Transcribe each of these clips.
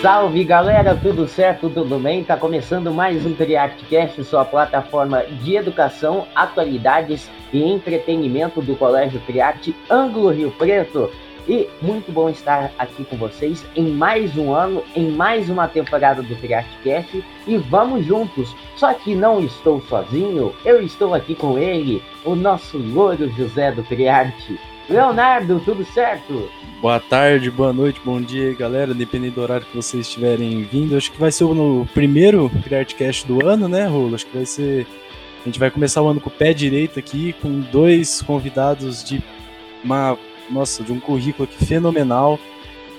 salve galera, tudo certo, tudo bem? Tá começando mais um Triartcast, sua plataforma de educação, atualidades e entretenimento do Colégio Triarte Ângulo Rio Preto. E muito bom estar aqui com vocês em mais um ano, em mais uma temporada do Triartcast e vamos juntos. Só que não estou sozinho, eu estou aqui com ele, o nosso louro José do Triarte. Leonardo, tudo certo? Boa tarde, boa noite, bom dia, galera. Dependendo do horário que vocês estiverem vindo, acho que vai ser o primeiro CreateCast do ano, né, Rolo? Acho que vai ser. A gente vai começar o ano com o pé direito aqui, com dois convidados de uma. Nossa, de um currículo aqui fenomenal,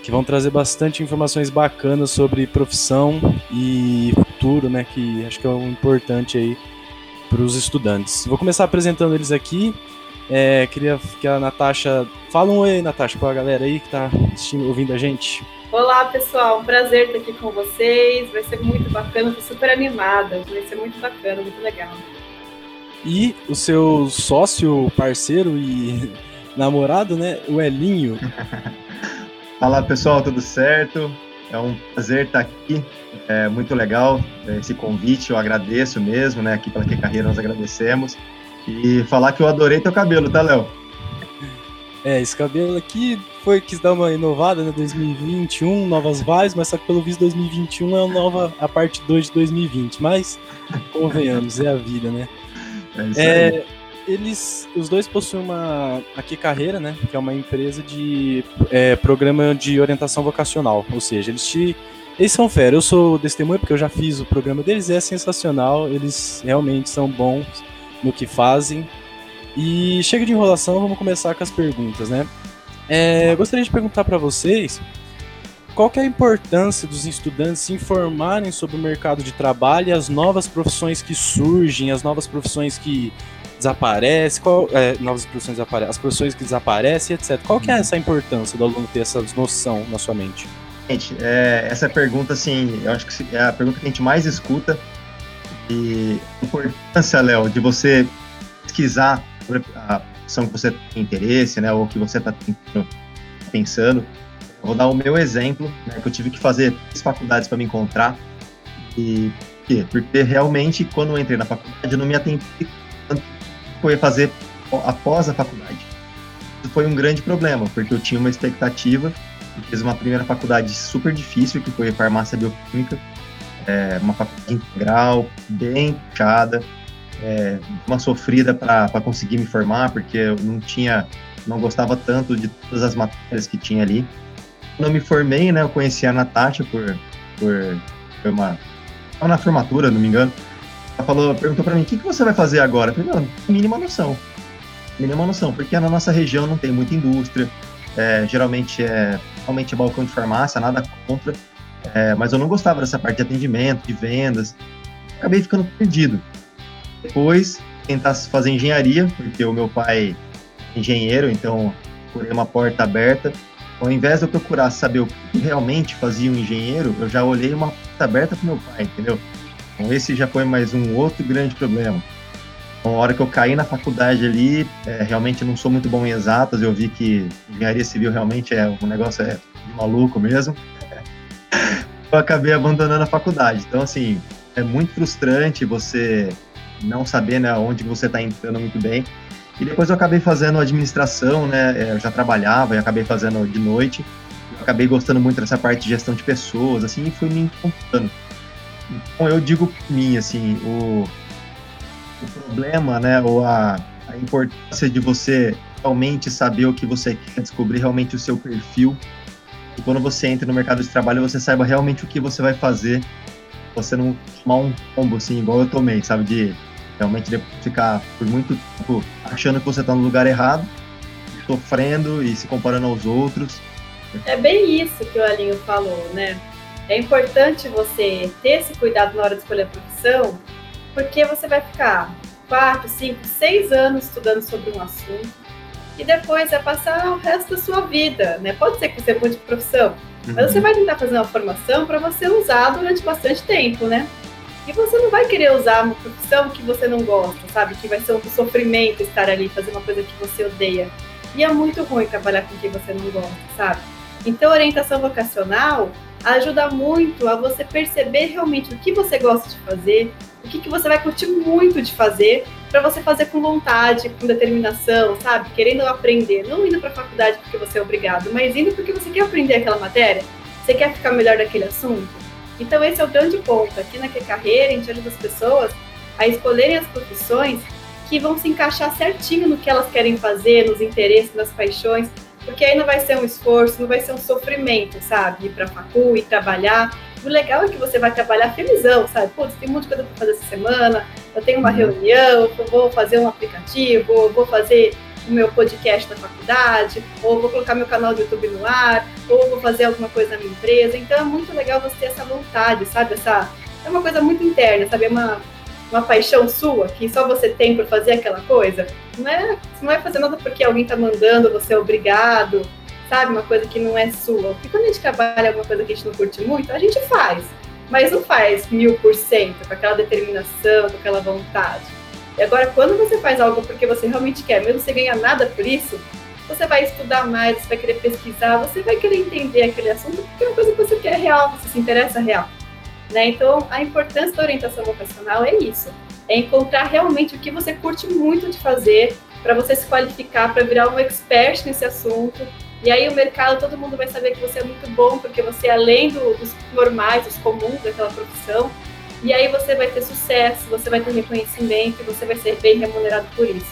que vão trazer bastante informações bacanas sobre profissão e futuro, né? Que acho que é um importante aí para os estudantes. Vou começar apresentando eles aqui. É, queria que a Natasha. Fala um oi, Natasha, para a galera aí que está assistindo, ouvindo a gente. Olá, pessoal. Um prazer estar aqui com vocês. Vai ser muito bacana. Estou super animada. Vai ser muito bacana, muito legal. E o seu sócio, parceiro e namorado, né? O Elinho. Fala, pessoal. Tudo certo? É um prazer estar aqui. É muito legal esse convite. Eu agradeço mesmo, né? Aqui pela Que Carreira nós agradecemos. E falar que eu adorei teu cabelo, tá, Léo? É, esse cabelo aqui foi quis dar uma inovada, né? 2021, novas vibes, mas só que pelo visto 2021 é a nova a parte 2 de 2020. Mas convenhamos, é a vida, né? É isso é, aí. Eles, os dois possuem uma aqui carreira, né? Que é uma empresa de é, programa de orientação vocacional, ou seja, eles te eles são fera. Eu sou testemunha porque eu já fiz o programa deles, é sensacional. Eles realmente são bons no que fazem. E chega de enrolação, vamos começar com as perguntas, né? É, gostaria de perguntar para vocês qual é a importância dos estudantes se informarem sobre o mercado de trabalho e as novas profissões que surgem, as novas profissões que desaparecem, qual, é, novas profissões desaparecem, as profissões que desaparecem, etc. Qual que é essa importância do aluno ter essa noção na sua mente? Gente, é, essa pergunta, assim, eu acho que é a pergunta que a gente mais escuta e a importância, Léo, de você pesquisar sobre a profissão que você tem interesse, né, ou que você está pensando. Eu vou dar o meu exemplo, né, que eu tive que fazer três faculdades para me encontrar. E por quê? Porque realmente, quando eu entrei na faculdade, eu não me atendi tanto que eu ia fazer após a faculdade. Isso foi um grande problema, porque eu tinha uma expectativa e fiz uma primeira faculdade super difícil, que foi farmácia bioquímica, é, uma faculdade integral, bem puxada, é, uma sofrida para conseguir me formar, porque eu não tinha, não gostava tanto de todas as matérias que tinha ali. Quando eu me formei, né, eu conheci a Natasha por, por, por uma, na formatura, não me engano. Ela falou, perguntou para mim, o que, que você vai fazer agora? Eu falei, não, mínima noção. Mínima noção, porque na nossa região não tem muita indústria, é, geralmente é realmente é balcão de farmácia, nada contra, é, mas eu não gostava dessa parte de atendimento, de vendas. Acabei ficando perdido. Depois, tentar fazer engenharia, porque o meu pai é engenheiro, então procurei uma porta aberta. Ao invés de eu procurar saber o que realmente fazia um engenheiro, eu já olhei uma porta aberta para meu pai, entendeu? Então esse já foi mais um outro grande problema. Então, hora que eu caí na faculdade ali, é, realmente não sou muito bom em exatas, eu vi que engenharia civil realmente é um negócio é de maluco mesmo eu acabei abandonando a faculdade. Então, assim, é muito frustrante você não saber né, onde você está entrando muito bem. E depois eu acabei fazendo administração, né? É, eu já trabalhava e acabei fazendo de noite. Eu acabei gostando muito dessa parte de gestão de pessoas, assim, e fui me encontrando. Então eu digo por mim, assim, o, o problema, né, ou a, a importância de você realmente saber o que você quer, descobrir realmente o seu perfil e quando você entra no mercado de trabalho, você saiba realmente o que você vai fazer, você não tomar um combo assim, igual eu tomei, sabe? De realmente ficar por muito tempo achando que você está no lugar errado, sofrendo e se comparando aos outros. É bem isso que o Alinho falou, né? É importante você ter esse cuidado na hora de escolher a profissão, porque você vai ficar quatro, cinco, seis anos estudando sobre um assunto e depois vai passar o resto da sua vida, né? Pode ser que você mude de profissão, uhum. mas você vai tentar fazer uma formação para você usar durante bastante tempo, né? E você não vai querer usar uma profissão que você não gosta, sabe? Que vai ser um sofrimento estar ali, fazer uma coisa que você odeia. E é muito ruim trabalhar com quem você não gosta, sabe? Então, orientação vocacional ajuda muito a você perceber realmente o que você gosta de fazer, o que, que você vai curtir muito de fazer, para você fazer com vontade, com determinação, sabe? Querendo aprender, não indo para a faculdade porque você é obrigado, mas indo porque você quer aprender aquela matéria, você quer ficar melhor daquele assunto. Então esse é o grande ponto. Aqui na Que Carreira, a gente ajuda as pessoas a escolherem as profissões que vão se encaixar certinho no que elas querem fazer, nos interesses, nas paixões, porque aí não vai ser um esforço, não vai ser um sofrimento, sabe? Ir para a facul e trabalhar. O legal é que você vai trabalhar felizão, sabe? Putz, tem de coisa para fazer essa semana, eu tenho uma uhum. reunião, eu vou fazer um aplicativo, vou fazer o meu podcast da faculdade, ou vou colocar meu canal do YouTube no ar, ou vou fazer alguma coisa na minha empresa. Então é muito legal você ter essa vontade, sabe? Essa, é uma coisa muito interna, sabe? É uma, uma paixão sua que só você tem por fazer aquela coisa. Não é, não vai fazer nada porque alguém está mandando, você é obrigado, sabe? Uma coisa que não é sua. Porque quando a gente trabalha alguma coisa que a gente não curte muito, a gente faz. Mas não faz mil por cento, com aquela determinação, com aquela vontade. E agora, quando você faz algo porque você realmente quer, mesmo você ganhar nada por isso, você vai estudar mais, você vai querer pesquisar, você vai querer entender aquele assunto porque é uma coisa que você quer real, você se interessa real. Né? Então, a importância da orientação vocacional é isso: é encontrar realmente o que você curte muito de fazer para você se qualificar, para virar um expert nesse assunto. E aí o mercado, todo mundo vai saber que você é muito bom, porque você é além do, dos normais, dos comuns daquela profissão. E aí você vai ter sucesso, você vai ter reconhecimento, você vai ser bem remunerado por isso.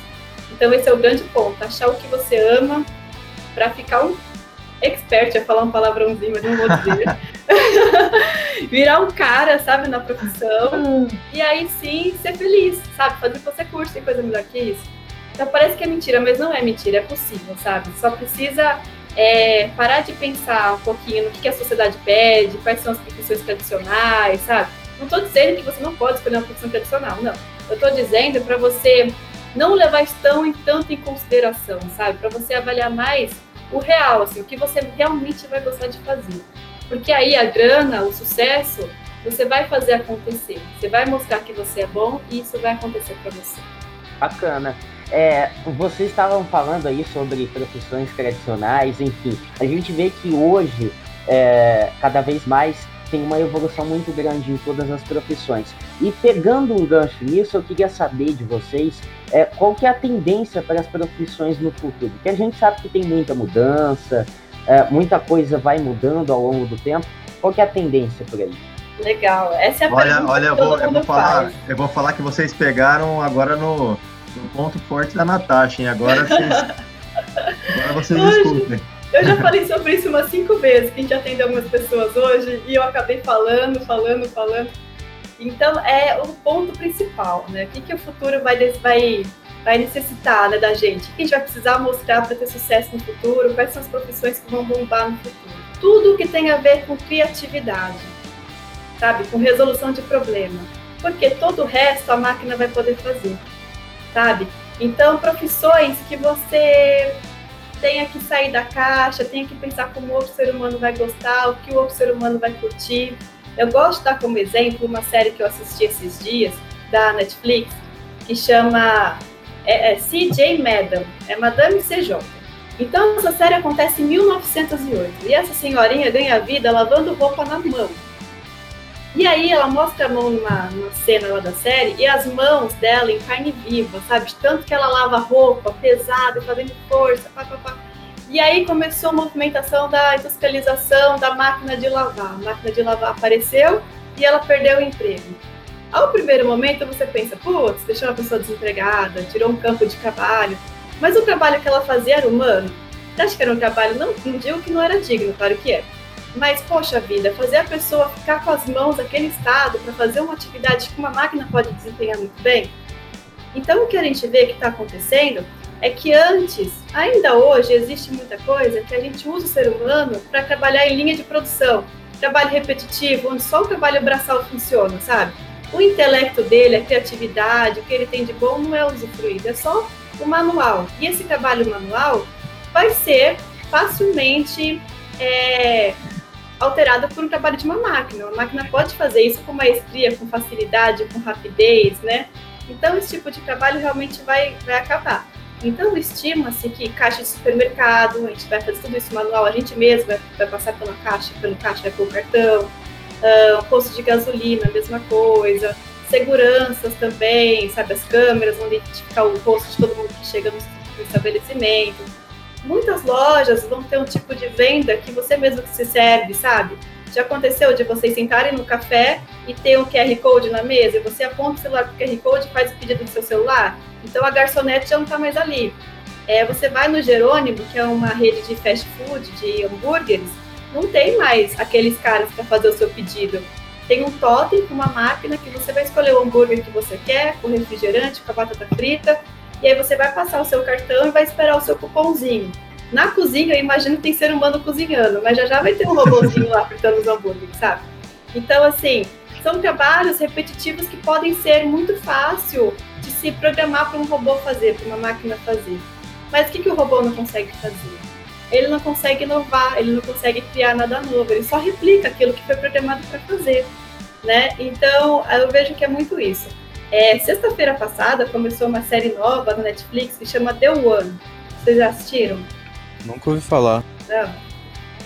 Então esse é o grande ponto, achar o que você ama para ficar um expert, ia falar um palavrãozinho, mas não vou dizer. Virar um cara, sabe, na profissão. Hum. E aí sim ser feliz, sabe? Fazer você curte, tem coisa melhor que isso. Então parece que é mentira, mas não é mentira, é possível, sabe? Só precisa é, parar de pensar um pouquinho no que a sociedade pede, quais são as profissões tradicionais, sabe? Não estou dizendo que você não pode escolher uma profissão tradicional, não. Eu estou dizendo para você não levar isso tão, tanto em consideração, sabe? Para você avaliar mais o real, assim, o que você realmente vai gostar de fazer. Porque aí a grana, o sucesso, você vai fazer acontecer. Você vai mostrar que você é bom e isso vai acontecer para você. Bacana. É, vocês estavam falando aí sobre profissões tradicionais, enfim. A gente vê que hoje, é, cada vez mais, tem uma evolução muito grande em todas as profissões. E pegando um gancho nisso, eu queria saber de vocês é, qual que é a tendência para as profissões no futuro. Porque a gente sabe que tem muita mudança, é, muita coisa vai mudando ao longo do tempo. Qual que é a tendência por aí? Legal, essa é a olha, pergunta olha, eu vou, eu vou falar, eu vou falar que vocês pegaram agora no, no ponto forte da Natasha, hein? Agora vocês, agora vocês desculpem. Eu já falei sobre isso umas cinco vezes, que a gente atendeu algumas pessoas hoje, e eu acabei falando, falando, falando. Então, é o ponto principal, né? O que, que o futuro vai, vai, vai necessitar né, da gente? O que a gente vai precisar mostrar para ter sucesso no futuro? Quais são as profissões que vão bombar no futuro? Tudo que tem a ver com criatividade, sabe? Com resolução de problema. Porque todo o resto a máquina vai poder fazer, sabe? Então, profissões que você tenha que sair da caixa, tenha que pensar como o outro ser humano vai gostar, o que o outro ser humano vai curtir. Eu gosto de dar como exemplo uma série que eu assisti esses dias, da Netflix, que chama é, é CJ Madam, é Madame CJ. Então, essa série acontece em 1908 e essa senhorinha ganha vida lavando roupa na mão. E aí ela mostra a mão numa, numa cena lá da série e as mãos dela em carne viva, sabe? Tanto que ela lava roupa pesada, fazendo força, pá, pá, pá. E aí começou a movimentação da industrialização da máquina de lavar. A máquina de lavar apareceu e ela perdeu o emprego. Ao primeiro momento você pensa, putz, deixou uma pessoa desempregada, tirou um campo de trabalho. Mas o trabalho que ela fazia era humano. Você acha que era um trabalho, não, não digo que não era digno, claro que é mas, poxa vida, fazer a pessoa ficar com as mãos naquele estado para fazer uma atividade que uma máquina pode desempenhar muito bem. Então, o que a gente vê que está acontecendo é que antes, ainda hoje, existe muita coisa que a gente usa o ser humano para trabalhar em linha de produção, trabalho repetitivo, onde só o trabalho braçal funciona, sabe? O intelecto dele, a criatividade, o que ele tem de bom não é usufruído, é só o manual. E esse trabalho manual vai ser facilmente é, alterada por um trabalho de uma máquina. Uma máquina pode fazer isso com maestria, com facilidade, com rapidez, né? Então, esse tipo de trabalho realmente vai, vai acabar. Então, estima-se que caixa de supermercado, a gente vai fazer tudo isso manual, a gente mesmo vai, vai passar pela caixa, pelo caixa, vai pôr o cartão, uh, posto de gasolina, mesma coisa, seguranças também, sabe, as câmeras vão identificar o rosto de todo mundo que chega no, no estabelecimento. Muitas lojas vão ter um tipo de venda que você mesmo que se serve, sabe? Já aconteceu de vocês sentarem no café e ter um QR Code na mesa e você aponta o celular para o QR Code e faz o pedido do seu celular? Então a garçonete já não está mais ali. É, você vai no Jerônimo, que é uma rede de fast food, de hambúrgueres, não tem mais aqueles caras para fazer o seu pedido. Tem um totem com uma máquina que você vai escolher o hambúrguer que você quer, com refrigerante, com a batata frita, e aí você vai passar o seu cartão e vai esperar o seu cupomzinho. Na cozinha, eu imagino que tem ser humano cozinhando, mas já já vai ter um robôzinho lá fritando os hambúrgueres, sabe? Então, assim, são trabalhos repetitivos que podem ser muito fácil de se programar para um robô fazer, para uma máquina fazer. Mas o que, que o robô não consegue fazer? Ele não consegue inovar, ele não consegue criar nada novo, ele só replica aquilo que foi programado para fazer. Né? Então, eu vejo que é muito isso. É, Sexta-feira passada começou uma série nova no Netflix que chama The One. Vocês já assistiram? Nunca ouvi falar. Não.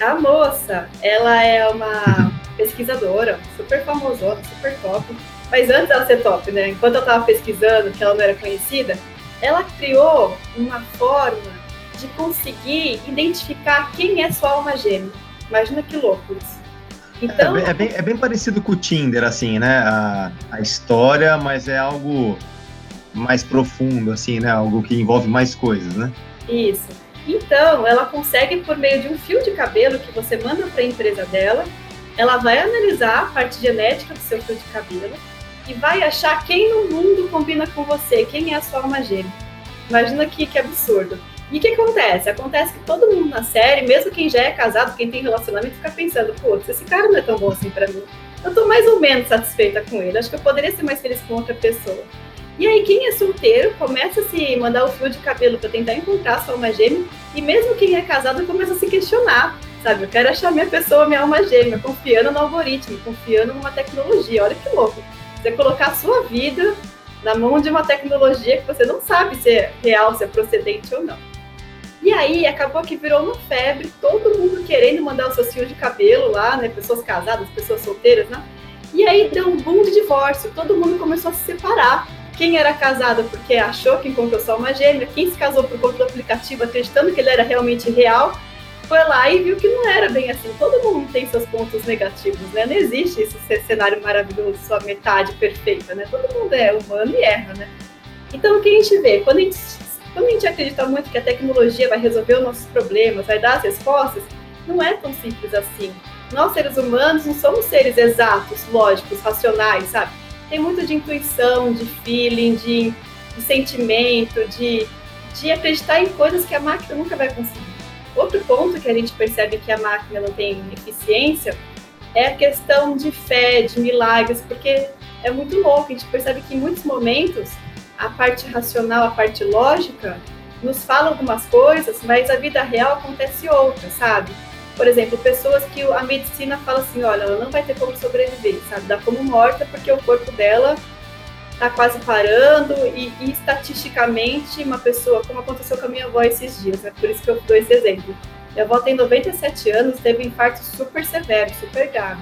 A moça, ela é uma pesquisadora, super famosona, super top. Mas antes dela ser top, né? Enquanto eu estava pesquisando, que ela não era conhecida, ela criou uma forma de conseguir identificar quem é sua alma gêmea. Imagina que louco isso. Então, é, é, bem, é bem parecido com o Tinder, assim, né? A, a história, mas é algo mais profundo, assim, né? Algo que envolve mais coisas, né? Isso. Então, ela consegue, por meio de um fio de cabelo que você manda para a empresa dela, ela vai analisar a parte genética do seu fio de cabelo e vai achar quem no mundo combina com você, quem é a sua alma gêmea. Imagina que, que absurdo. E o que acontece? Acontece que todo mundo na série, mesmo quem já é casado, quem tem relacionamento, fica pensando, putz, esse cara não é tão bom assim para mim. Eu tô mais ou menos satisfeita com ele. Acho que eu poderia ser mais feliz com outra pessoa. E aí, quem é solteiro começa a se mandar o fio de cabelo para tentar encontrar sua alma gêmea, e mesmo quem é casado começa a se questionar, sabe? Eu quero achar minha pessoa, minha alma gêmea, confiando no algoritmo, confiando numa tecnologia. Olha que louco. Você colocar a sua vida na mão de uma tecnologia que você não sabe se é real, se é procedente ou não. E aí acabou que virou uma febre, todo mundo querendo mandar o seu fio de cabelo lá, né? Pessoas casadas, pessoas solteiras, né? E aí deu um boom de divórcio, todo mundo começou a se separar quem era casado porque achou que encontrou só uma gêmea, quem se casou por conta do aplicativo acreditando que ele era realmente real, foi lá e viu que não era bem assim. Todo mundo tem seus pontos negativos, né? Não existe esse cenário maravilhoso, só metade perfeita, né? Todo mundo é humano e erra, né? Então, o que a gente vê? Quando a gente, quando a gente acredita muito que a tecnologia vai resolver os nossos problemas, vai dar as respostas, não é tão simples assim. Nós, seres humanos, não somos seres exatos, lógicos, racionais, sabe? tem muito de intuição, de feeling, de, de sentimento, de, de acreditar em coisas que a máquina nunca vai conseguir. Outro ponto que a gente percebe que a máquina não tem eficiência é a questão de fé, de milagres, porque é muito louco. A gente percebe que em muitos momentos a parte racional, a parte lógica, nos fala algumas coisas, mas a vida real acontece outra, sabe? por exemplo, pessoas que a medicina fala assim, olha, ela não vai ter como sobreviver, sabe? Dá como morta porque o corpo dela está quase parando e, e, estatisticamente uma pessoa, como aconteceu com a minha avó esses dias, né? Por isso que eu dou esse exemplo. Minha avó tem 97 anos, teve um infarto super severo, super grave.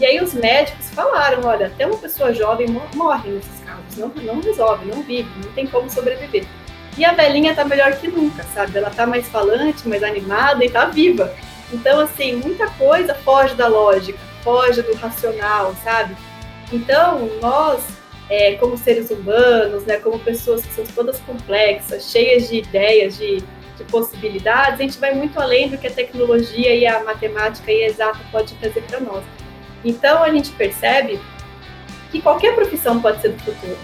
E aí os médicos falaram, olha, até uma pessoa jovem morre nesses não, não resolve, não vive, não tem como sobreviver. E a velhinha tá melhor que nunca, sabe? Ela tá mais falante, mais animada e tá viva. Então, assim, muita coisa foge da lógica, foge do racional, sabe? Então, nós, é, como seres humanos, né, como pessoas que são todas complexas, cheias de ideias, de, de possibilidades, a gente vai muito além do que a tecnologia e a matemática e a exata pode trazer para nós. Então, a gente percebe que qualquer profissão pode ser do futuro,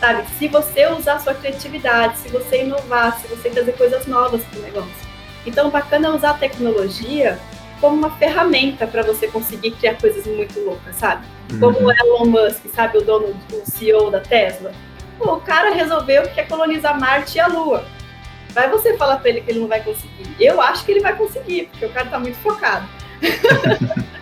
sabe? Se você usar sua criatividade, se você inovar, se você trazer coisas novas para o negócio. Então, bacana usar a tecnologia como uma ferramenta para você conseguir criar coisas muito loucas, sabe? Como uhum. o Elon Musk, sabe, o dono, o CEO da Tesla. Pô, o cara resolveu que quer colonizar Marte e a Lua. Vai você falar para ele que ele não vai conseguir. Eu acho que ele vai conseguir, porque o cara está muito focado.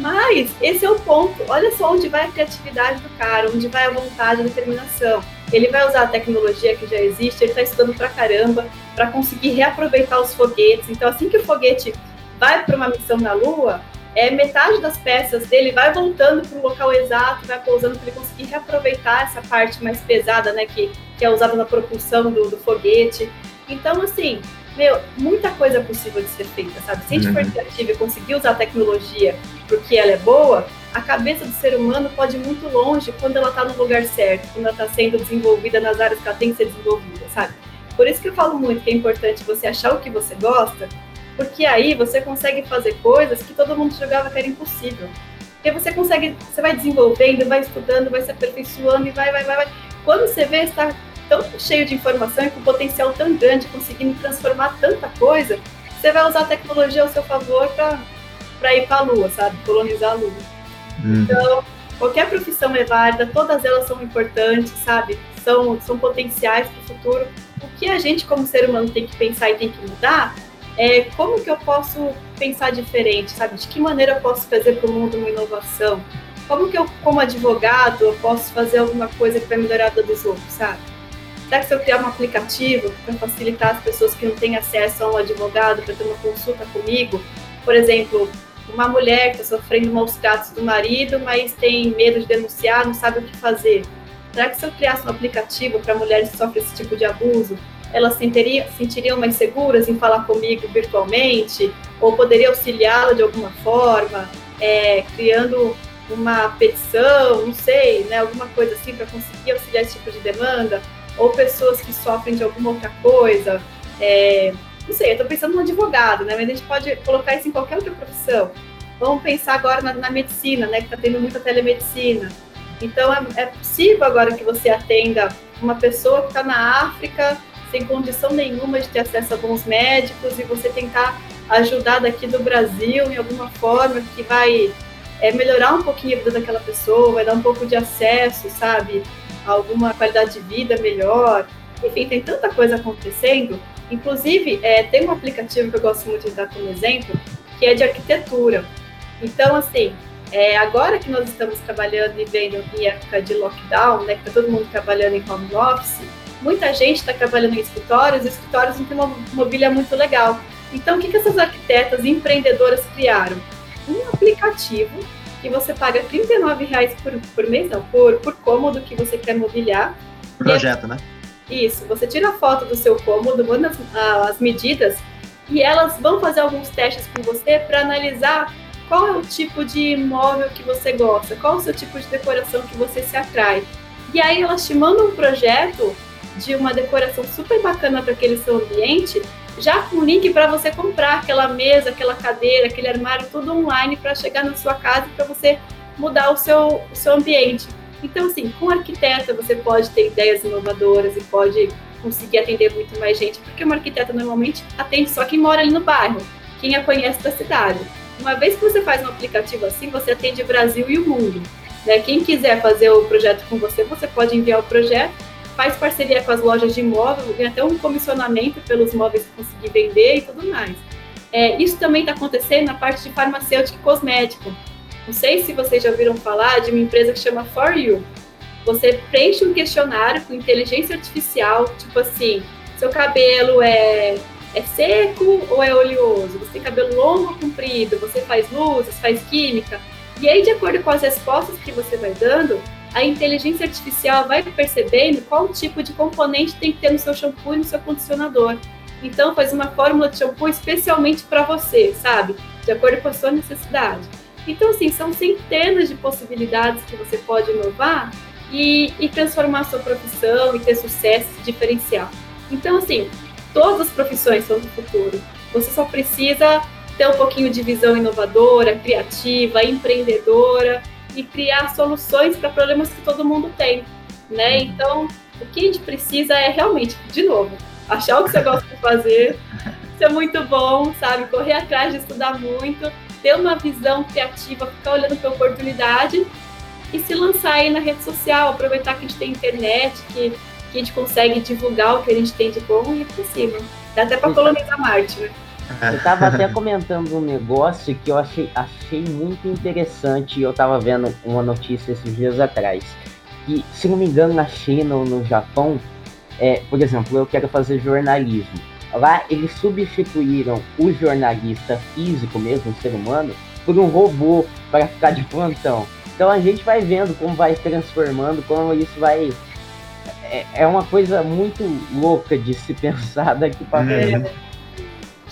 Mas esse é o ponto. Olha só onde vai a criatividade do cara, onde vai a vontade, a determinação. ele vai usar a tecnologia que já existe, ele está estudando pra caramba para conseguir reaproveitar os foguetes. Então, assim que o foguete vai para uma missão na Lua, é, metade das peças dele vai voltando para o local exato, vai pousando para ele conseguir reaproveitar essa parte mais pesada, né, que, que é usada na propulsão do, do foguete. Então, assim, meu, muita coisa é possível de ser feita, sabe? Se a gente for uhum. criativo e conseguir usar a tecnologia porque ela é boa, a cabeça do ser humano pode ir muito longe quando ela está no lugar certo, quando ela está sendo desenvolvida nas áreas que ela tem que ser desenvolvida, sabe? Por isso que eu falo muito que é importante você achar o que você gosta porque aí você consegue fazer coisas que todo mundo julgava que era impossível. Porque você consegue, você vai desenvolvendo, vai estudando, vai se aperfeiçoando e vai, vai, vai, vai. Quando você vê, está tão cheio de informação e com potencial tão grande, conseguindo transformar tanta coisa, você vai usar a tecnologia ao seu favor para ir para a Lua, sabe? Colonizar a Lua. Uhum. Então, qualquer profissão é válida, todas elas são importantes, sabe? São, são potenciais para o futuro. O que a gente, como ser humano, tem que pensar e tem que mudar é, como que eu posso pensar diferente, sabe? De que maneira eu posso fazer para o mundo uma inovação? Como que eu, como advogado, eu posso fazer alguma coisa que vai melhorar a vida dos outros, sabe? Será que se eu criar um aplicativo para facilitar as pessoas que não têm acesso a um advogado para ter uma consulta comigo? Por exemplo, uma mulher que está sofrendo maus tratos do marido, mas tem medo de denunciar, não sabe o que fazer. Será que se eu criasse um aplicativo para mulheres que sofrem esse tipo de abuso, elas sentiriam, sentiriam mais seguras em falar comigo virtualmente, ou poderia auxiliá-la de alguma forma, é, criando uma petição, não sei, né, alguma coisa assim para conseguir auxiliar esse tipo de demanda, ou pessoas que sofrem de alguma outra coisa. É, não sei, eu estou pensando no advogado, né, mas a gente pode colocar isso em qualquer outra profissão. Vamos pensar agora na, na medicina, né, que está tendo muita telemedicina. Então, é, é possível agora que você atenda uma pessoa que está na África sem condição nenhuma de ter acesso a bons médicos e você tentar ajudar daqui do Brasil em alguma forma que vai é, melhorar um pouquinho a vida daquela pessoa, vai dar um pouco de acesso, sabe, alguma qualidade de vida melhor. Enfim, tem tanta coisa acontecendo. Inclusive, é, tem um aplicativo que eu gosto muito de dar como exemplo, que é de arquitetura. Então, assim, é, agora que nós estamos trabalhando e vendo em época de lockdown, né, que está todo mundo trabalhando em home office, muita gente está trabalhando em escritórios, e escritórios não tem uma mobília muito legal. Então, o que, que essas arquitetas e empreendedoras criaram? Um aplicativo que você paga R$ reais por, por mês, não, por, por cômodo que você quer mobiliar. Projeto, né? Isso, você tira a foto do seu cômodo, manda as, as medidas e elas vão fazer alguns testes com você para analisar qual é o tipo de imóvel que você gosta, qual é o seu tipo de decoração que você se atrai. E aí elas te mandam um projeto de uma decoração super bacana para aquele seu ambiente, já com link para você comprar aquela mesa, aquela cadeira, aquele armário, tudo online para chegar na sua casa para você mudar o seu, o seu ambiente. Então, assim, com arquiteta você pode ter ideias inovadoras e pode conseguir atender muito mais gente, porque uma arquiteta normalmente atende só quem mora ali no bairro, quem a conhece da cidade. Uma vez que você faz um aplicativo assim, você atende o Brasil e o mundo. Né? Quem quiser fazer o projeto com você, você pode enviar o projeto faz parceria com as lojas de imóvel, ganha até um comissionamento pelos móveis que conseguir vender e tudo mais. É, isso também está acontecendo na parte de farmacêutico e cosmético. Não sei se vocês já ouviram falar de uma empresa que chama For You. Você preenche um questionário com inteligência artificial, tipo assim, seu cabelo é, é seco ou é oleoso? Você tem cabelo longo ou comprido? Você faz luzes, faz química? E aí, de acordo com as respostas que você vai dando, a inteligência artificial vai percebendo qual tipo de componente tem que ter no seu shampoo e no seu condicionador. Então, faz uma fórmula de shampoo especialmente para você, sabe? De acordo com a sua necessidade. Então, assim, são centenas de possibilidades que você pode inovar e, e transformar a sua profissão e ter sucesso diferencial. Então, assim, todas as profissões são do futuro. Você só precisa ter um pouquinho de visão inovadora, criativa, empreendedora e criar soluções para problemas que todo mundo tem, né? Uhum. Então, o que a gente precisa é realmente, de novo, achar o que você gosta de fazer, ser muito bom, sabe? Correr atrás de estudar muito, ter uma visão criativa, ficar olhando para oportunidade e se lançar aí na rede social, aproveitar que a gente tem internet, que, que a gente consegue divulgar o que a gente tem de bom e ir para cima. Dá até para colonizar Marte, né? Eu estava até comentando um negócio que eu achei, achei muito interessante eu estava vendo uma notícia esses dias atrás. que, se não me engano, na China ou no Japão, é, por exemplo, eu quero fazer jornalismo. Lá eles substituíram o jornalista físico mesmo, o ser humano, por um robô para ficar de plantão. Então a gente vai vendo como vai transformando, como isso vai. É, é uma coisa muito louca de se pensar daqui para frente. É.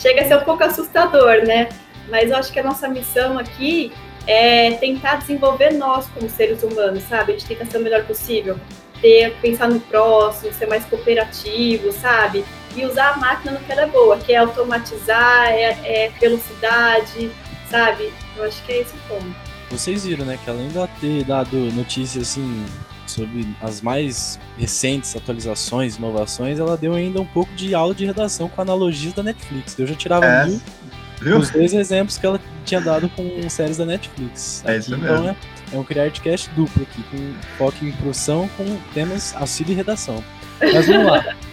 Chega a ser um pouco assustador, né? Mas eu acho que a nossa missão aqui é tentar desenvolver nós como seres humanos, sabe? A gente tenta ser o melhor possível, ter, pensar no próximo, ser mais cooperativo, sabe? E usar a máquina no que ela é boa, que é automatizar, é, é velocidade, sabe? Eu acho que é esse o ponto. Vocês viram, né, que além de ter dado notícias assim sobre as mais recentes atualizações, inovações, ela deu ainda um pouco de aula de redação com analogias da Netflix. Eu já tirava é. mil Viu? os dois exemplos que ela tinha dado com séries da Netflix. É isso então, mesmo. É, é um CriArtCast duplo aqui, com foco em produção, com temas auxílio e redação. Mas vamos lá.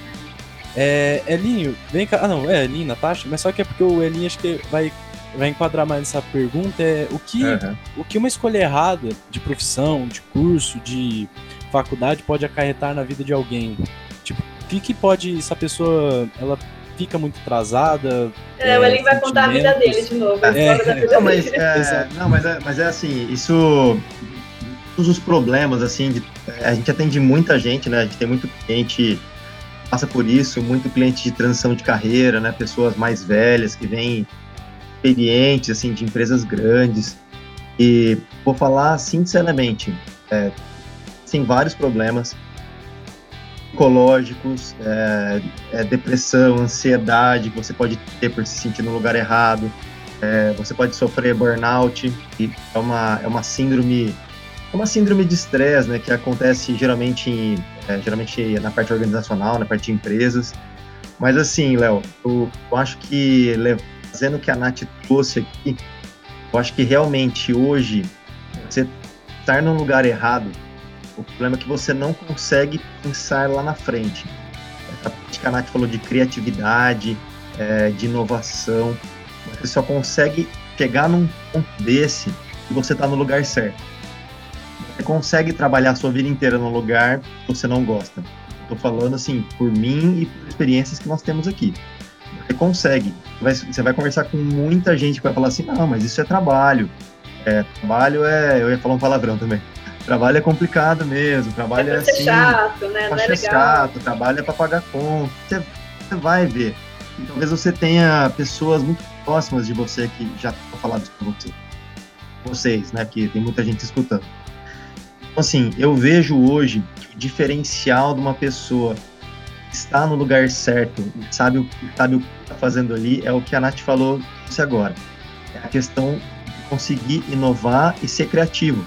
É, Elinho, vem cá. Ah, não, é Elinho, Natasha, mas só que é porque o Elinho acho que vai, vai enquadrar mais essa pergunta. É o que, uhum. o que uma escolha errada de profissão, de curso, de faculdade pode acarretar na vida de alguém? Tipo, o que, que pode, essa pessoa, ela fica muito atrasada. É, é o Elinho vai contar a vida dele de novo. É, é, não, mas, é, não mas, é, mas é assim, isso. Todos os problemas, assim, de, a gente atende muita gente, né? A gente tem muito cliente passa por isso, muito cliente de transição de carreira, né? Pessoas mais velhas que vêm experientes, assim, de empresas grandes. E vou falar sinceramente, é, tem vários problemas psicológicos, é, é, depressão, ansiedade você pode ter por se sentir no lugar errado, é, você pode sofrer burnout, que é uma, é uma síndrome é uma síndrome de estresse, né, que acontece geralmente, é, geralmente na parte organizacional, na parte de empresas. Mas assim, Léo, eu, eu, acho que fazendo o que a Nath trouxe aqui, eu acho que realmente hoje você estar num lugar errado o problema é que você não consegue pensar lá na frente. A parte que a Nath falou de criatividade, é, de inovação, você só consegue chegar num ponto desse e você está no lugar certo. Você consegue trabalhar a sua vida inteira num lugar que você não gosta. Estou falando assim, por mim e por experiências que nós temos aqui. Você consegue. Você vai conversar com muita gente que vai falar assim, não, mas isso é trabalho. É, trabalho é. Eu ia falar um palavrão também trabalho é complicado mesmo, trabalho é, é assim. chato, né? Não é legal. chato, trabalho é para pagar conta. Você, você, vai ver. E talvez você tenha pessoas muito próximas de você que já falando isso com você. Vocês, né? Que tem muita gente escutando. Então, assim, eu vejo hoje que o diferencial de uma pessoa está no lugar certo sabe o, sabe o que está fazendo ali é o que a Nath falou agora. É a questão de conseguir inovar e ser criativo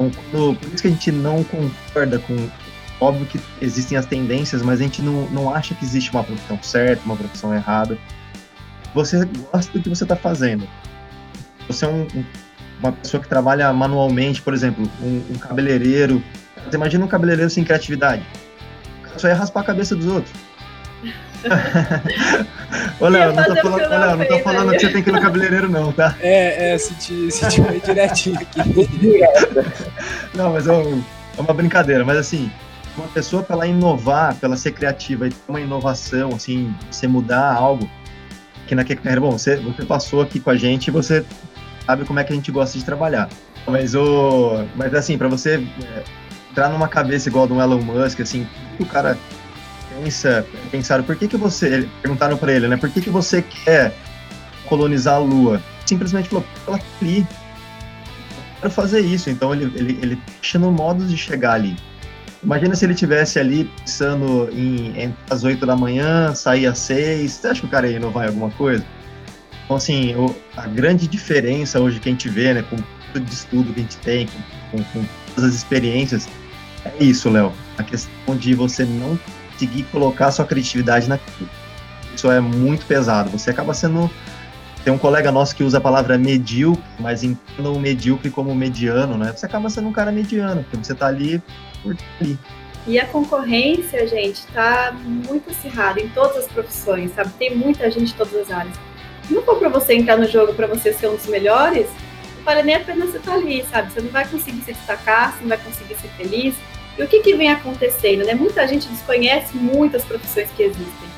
quando, por isso que a gente não concorda com. Óbvio que existem as tendências, mas a gente não, não acha que existe uma profissão certa, uma profissão errada. Você gosta do que você está fazendo. Você é um, uma pessoa que trabalha manualmente, por exemplo, um, um cabeleireiro. Você imagina um cabeleireiro sem criatividade. Só ia raspar a cabeça dos outros. Ô, Léo, não tô falando, Léo, não tô falando que você tem que ir no cabeleireiro, não, tá? É, é, senti, senti foi direitinho aqui. não, mas é, é uma brincadeira, mas assim, uma pessoa para ela inovar, para ela ser criativa e ter uma inovação, assim, você mudar algo, que na carreira, bom, você, você passou aqui com a gente e você sabe como é que a gente gosta de trabalhar. Mas, o, mas assim, para você é, entrar numa cabeça igual do Elon Musk, assim, o cara pensa, pensaram, por que que você, perguntaram para ele, né, por que que você quer colonizar a Lua? Simplesmente falou, ela ali, eu quero fazer isso. Então ele, ele, ele no modo de chegar ali. Imagina se ele tivesse ali pensando em entre as 8 da manhã, sair às 6, você acha que o cara ia inovar em alguma coisa? Então, assim, o, a grande diferença hoje que a gente vê, né, com tudo de estudo que a gente tem, com, com, com todas as experiências, é isso, Léo. A questão de você não conseguir colocar sua criatividade naquilo. Isso é muito pesado. Você acaba sendo. Tem um colega nosso que usa a palavra medíocre, mas entenda o medíocre como mediano, né? Você acaba sendo um cara mediano, porque você tá ali por ali. E a concorrência, gente, tá muito acirrada em todas as profissões, sabe? Tem muita gente em todas as áreas. Não for para você entrar no jogo para você ser um dos melhores, não vale nem a pena você estar tá ali, sabe? Você não vai conseguir se destacar, você não vai conseguir ser feliz, E o que, que vem acontecendo? Né? Muita gente desconhece muitas profissões que existem.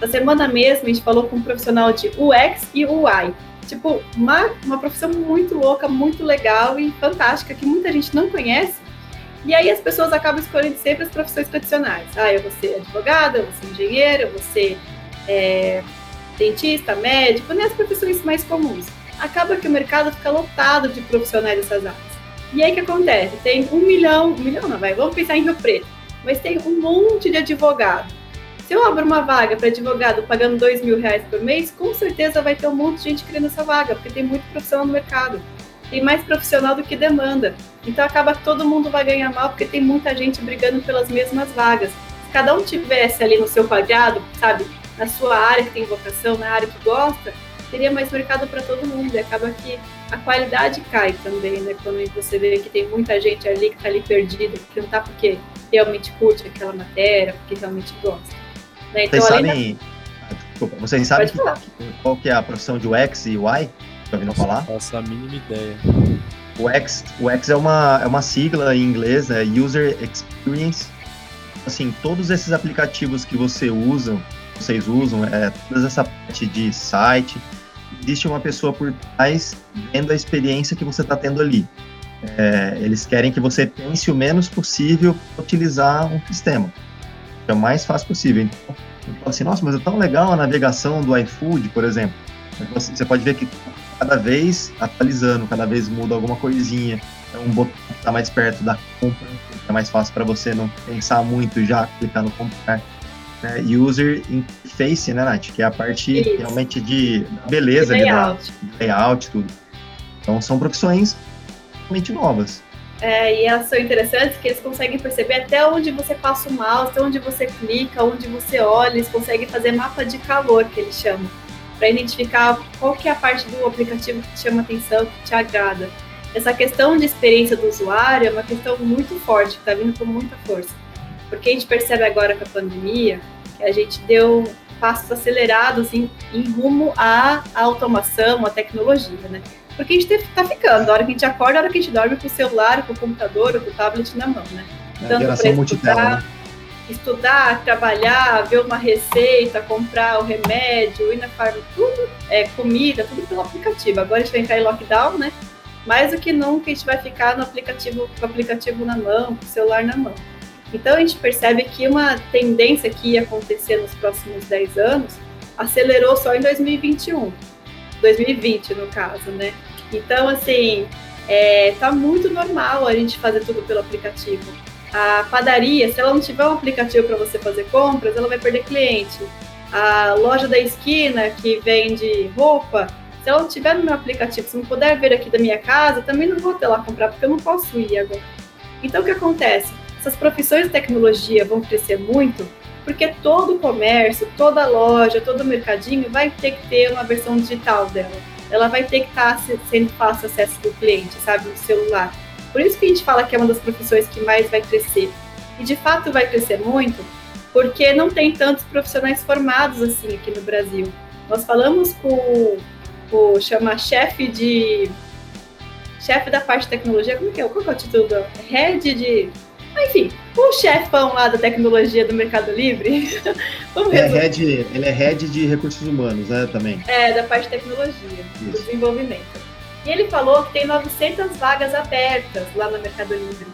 Na semana mesmo, a gente falou com um profissional de UX e UI. Tipo, uma, uma profissão muito louca, muito legal e fantástica, que muita gente não conhece. E aí as pessoas acabam escolhendo sempre as profissões tradicionais. Ah, eu vou ser advogada, eu vou ser engenheiro, eu vou ser é, dentista, médico, né? As profissões mais comuns. Acaba que o mercado fica lotado de profissionais dessas áreas. E aí o que acontece? Tem um milhão, um milhão não, vai, vamos pensar em Rio Preto, mas tem um monte de advogado. Se eu abro uma vaga para advogado pagando dois mil reais por mês, com certeza vai ter um monte de gente querendo essa vaga, porque tem muito profissional no mercado. Tem mais profissional do que demanda. Então acaba que todo mundo vai ganhar mal, porque tem muita gente brigando pelas mesmas vagas. Se cada um tivesse ali no seu quadrado, sabe, na sua área que tem vocação, na área que gosta, teria mais mercado para todo mundo. E acaba que a qualidade cai também, né? Quando você vê que tem muita gente ali que está ali perdida, que não está porque realmente curte aquela matéria, porque realmente gosta. Né? Então, vocês sabem, da... desculpa, vocês sabem que, qual que é a profissão de UX e UI? Já ouviram falar? Não faço a mínima ideia. O X, o X é uma, é uma sigla em inglês, é User Experience. Assim, todos esses aplicativos que você usa, vocês usam, é, toda essa parte de site, existe uma pessoa por trás vendo a experiência que você está tendo ali. É, eles querem que você pense o menos possível para utilizar um sistema. É o mais fácil possível. Então, assim, nossa, mas é tão legal a navegação do iFood, por exemplo. Você pode ver que cada vez atualizando, cada vez muda alguma coisinha. É um botão que está mais perto da compra, é mais fácil para você não pensar muito já clicar no comprar né, user interface, né, Nath? Que é a parte Isso. realmente de beleza, de layout. de layout, tudo. Então são profissões realmente novas. É, e elas são interessantes que eles conseguem perceber até onde você passa o mouse, até onde você clica, onde você olha, eles conseguem fazer mapa de calor, que eles chamam, para identificar qual que é a parte do aplicativo que te chama atenção, que te agrada. Essa questão de experiência do usuário é uma questão muito forte, que está vindo com muita força. Porque a gente percebe agora com a pandemia que a gente deu passos acelerados em, em rumo à, à automação, à tecnologia, né? Porque a gente está ficando, a hora que a gente acorda, a hora que a gente dorme com o celular, com o computador, com o tablet na mão, né? É, Tanto para estudar, né? estudar, trabalhar, ver uma receita, comprar o remédio, ir na farm, tudo, é, comida, tudo pelo aplicativo. Agora a gente vai entrar em lockdown, né? Mais do que nunca a gente vai ficar no aplicativo, com o aplicativo na mão, com o celular na mão. Então a gente percebe que uma tendência que ia acontecer nos próximos 10 anos acelerou só em 2021, 2020 no caso, né? Então, assim, é, tá muito normal a gente fazer tudo pelo aplicativo. A padaria, se ela não tiver um aplicativo para você fazer compras, ela vai perder cliente. A loja da esquina que vende roupa, se ela não tiver no meu aplicativo, se não puder ver aqui da minha casa, também não vou ter lá comprar, porque eu não posso ir agora. Então, o que acontece? Essas profissões de tecnologia vão crescer muito, porque todo o comércio, toda loja, todo mercadinho vai ter que ter uma versão digital dela. Ela vai ter que estar sendo fácil acesso do cliente, sabe, no celular. Por isso que a gente fala que é uma das profissões que mais vai crescer. E de fato vai crescer muito, porque não tem tantos profissionais formados assim aqui no Brasil. Nós falamos com o chama chefe de chefe da parte de tecnologia, como que é? Qual é o título? Head de enfim, o chefão lá da tecnologia do Mercado Livre. Vamos é head, ele é head de recursos humanos, né, também? É, da parte de tecnologia, Isso. do desenvolvimento. E ele falou que tem 900 vagas abertas lá no Mercado Livre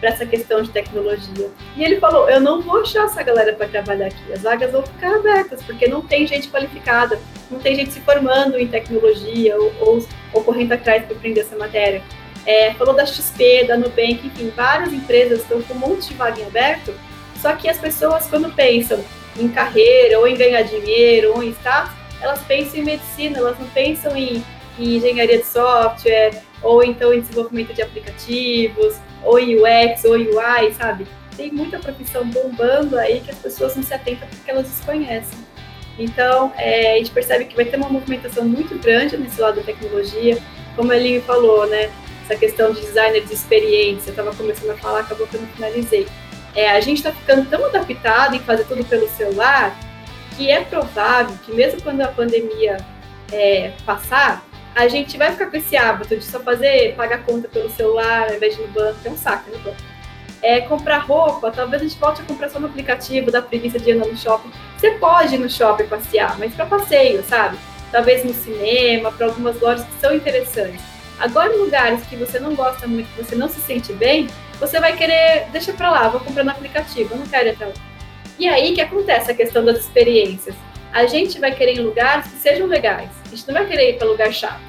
para essa questão de tecnologia. E ele falou: eu não vou achar essa galera para trabalhar aqui, as vagas vão ficar abertas, porque não tem gente qualificada, não tem gente se formando em tecnologia ou, ou, ou correndo atrás para aprender essa matéria. É, falou da XP, da Nubank, enfim, várias empresas estão com um monte de vaga aberto, só que as pessoas, quando pensam em carreira, ou em ganhar dinheiro, ou em status, elas pensam em medicina, elas não pensam em, em engenharia de software, ou então em desenvolvimento de aplicativos, ou em UX, ou UI, sabe? Tem muita profissão bombando aí que as pessoas não se atentam porque elas desconhecem. Então, é, a gente percebe que vai ter uma movimentação muito grande nesse lado da tecnologia. Como ele falou, né? Essa questão de designer de experiência, eu estava começando a falar, acabou que eu não finalizei. É, a gente está ficando tão adaptado em fazer tudo pelo celular que é provável que mesmo quando a pandemia é, passar, a gente vai ficar com esse hábito de só fazer, pagar conta pelo celular ao invés de ir no banco, é um saco banco. é, comprar roupa, talvez a gente volte a comprar só no aplicativo, da preguiça de ir no shopping. Você pode ir no shopping passear, mas para passeio, sabe? Talvez no cinema, para algumas lojas que são interessantes. Agora, lugares que você não gosta muito, que você não se sente bem, você vai querer, deixa para lá, vou comprar no aplicativo, eu não quero ir até lá. E aí que acontece a questão das experiências. A gente vai querer em lugares que sejam legais. A gente não vai querer ir para lugar chato.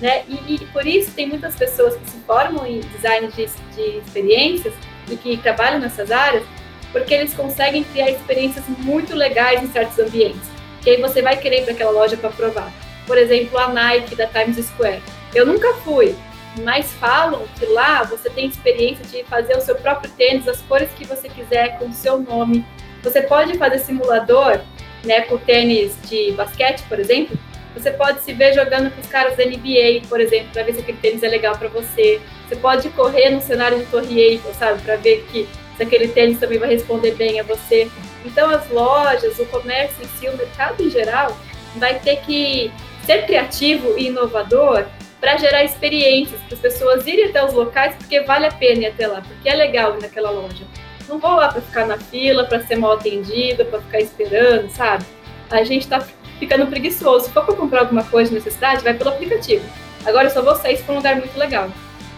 Né? E, e, por isso tem muitas pessoas que se formam em design de, de experiências e que trabalham nessas áreas, porque eles conseguem criar experiências muito legais em certos ambientes. Que aí você vai querer ir para aquela loja para provar. Por exemplo, a Nike da Times Square. Eu nunca fui, mas falam que lá você tem experiência de fazer o seu próprio tênis, as cores que você quiser, com o seu nome. Você pode fazer simulador, né, com tênis de basquete, por exemplo. Você pode se ver jogando com os caras da NBA, por exemplo, para ver se aquele tênis é legal para você. Você pode correr no cenário de Torre Eiffel, sabe, para ver que se aquele tênis também vai responder bem a você. Então, as lojas, o comércio em si, o mercado em geral, vai ter que ser criativo e inovador para gerar experiências, para as pessoas irem até os locais, porque vale a pena ir até lá, porque é legal ir naquela loja. Não vou lá para ficar na fila, para ser mal atendido, para ficar esperando, sabe? A gente está ficando preguiçoso. Se for para comprar alguma coisa de necessidade, vai pelo aplicativo. Agora eu só vou sair para um lugar muito legal.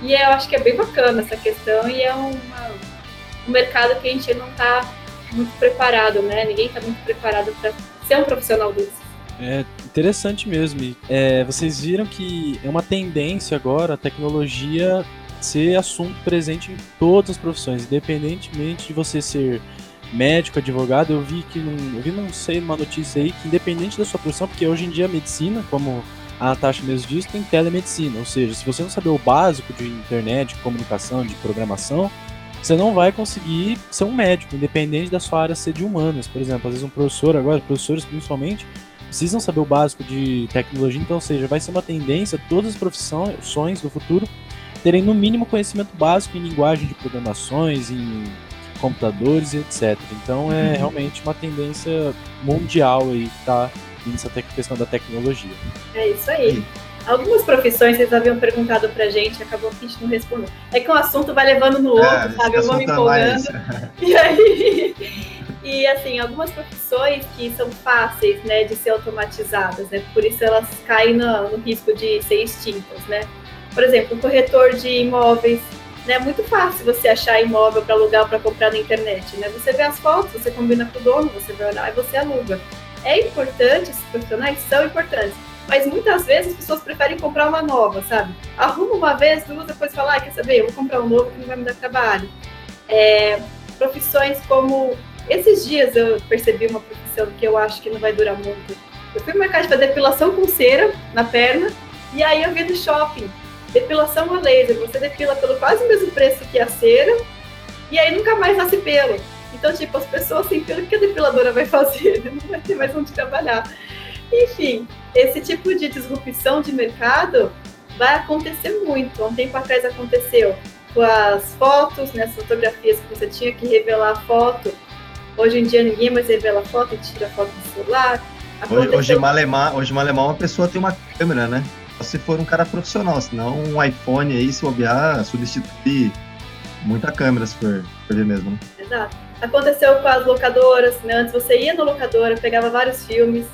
E eu acho que é bem bacana essa questão e é uma, um mercado que a gente não está muito preparado, né? Ninguém está muito preparado para ser um profissional desse. É interessante mesmo. É, vocês viram que é uma tendência agora a tecnologia ser assunto presente em todas as profissões, independentemente de você ser médico, advogado. Eu vi que num, eu vi não sei uma notícia aí que independente da sua profissão, porque hoje em dia a medicina, como a Natasha mesmo disse, tem telemedicina, ou seja, se você não saber o básico de internet, de comunicação, de programação, você não vai conseguir ser um médico, independente da sua área ser de humanas, por exemplo. Às vezes um professor agora, professores principalmente, precisam saber o básico de tecnologia, então, ou seja, vai ser uma tendência todas as profissões do futuro terem no mínimo conhecimento básico em linguagem de programações, em computadores e etc. Então é uhum. realmente uma tendência mundial aí que está nessa questão da tecnologia. É isso aí. Algumas profissões vocês haviam perguntado pra gente, acabou que a gente não respondeu. É que o assunto vai levando no outro, é, sabe? Eu vou me empolgando. E aí, e assim, algumas profissões que são fáceis, né, de ser automatizadas, né? Por isso elas caem no, no risco de ser extintas, né? Por exemplo, um corretor de imóveis, né? É muito fácil você achar imóvel para alugar para comprar na internet, né? Você vê as fotos, você combina com o dono, você vai olhar e você aluga. É importante, esses profissionais são importantes, mas muitas vezes as pessoas preferem comprar uma nova, sabe? Arruma uma vez, duas, depois fala, ah, quer saber, eu vou comprar um novo que não vai me dar trabalho. É, profissões como esses dias eu percebi uma profissão que eu acho que não vai durar muito. Eu fui no mercado fazer depilação com cera na perna, e aí eu vi no shopping, depilação a laser. Você depila pelo quase o mesmo preço que a cera, e aí nunca mais nasce pelo. Então, tipo, as pessoas sem pelo, o que a depiladora vai fazer? Não vai ter mais onde trabalhar. Enfim, esse tipo de disrupção de mercado vai acontecer muito. Há um tempo atrás aconteceu com as fotos, né, as fotografias que você tinha que revelar a foto Hoje em dia ninguém mais revela foto, tira foto do celular. Aconteceu... Hoje, malemar, hoje malemar uma pessoa tem uma câmera, né? Só se for um cara profissional, senão um iPhone aí, se bobear, substituir muita câmera, se for, for ver mesmo, né? Exato. Aconteceu com as locadoras, né? Antes você ia na locadora, pegava vários filmes.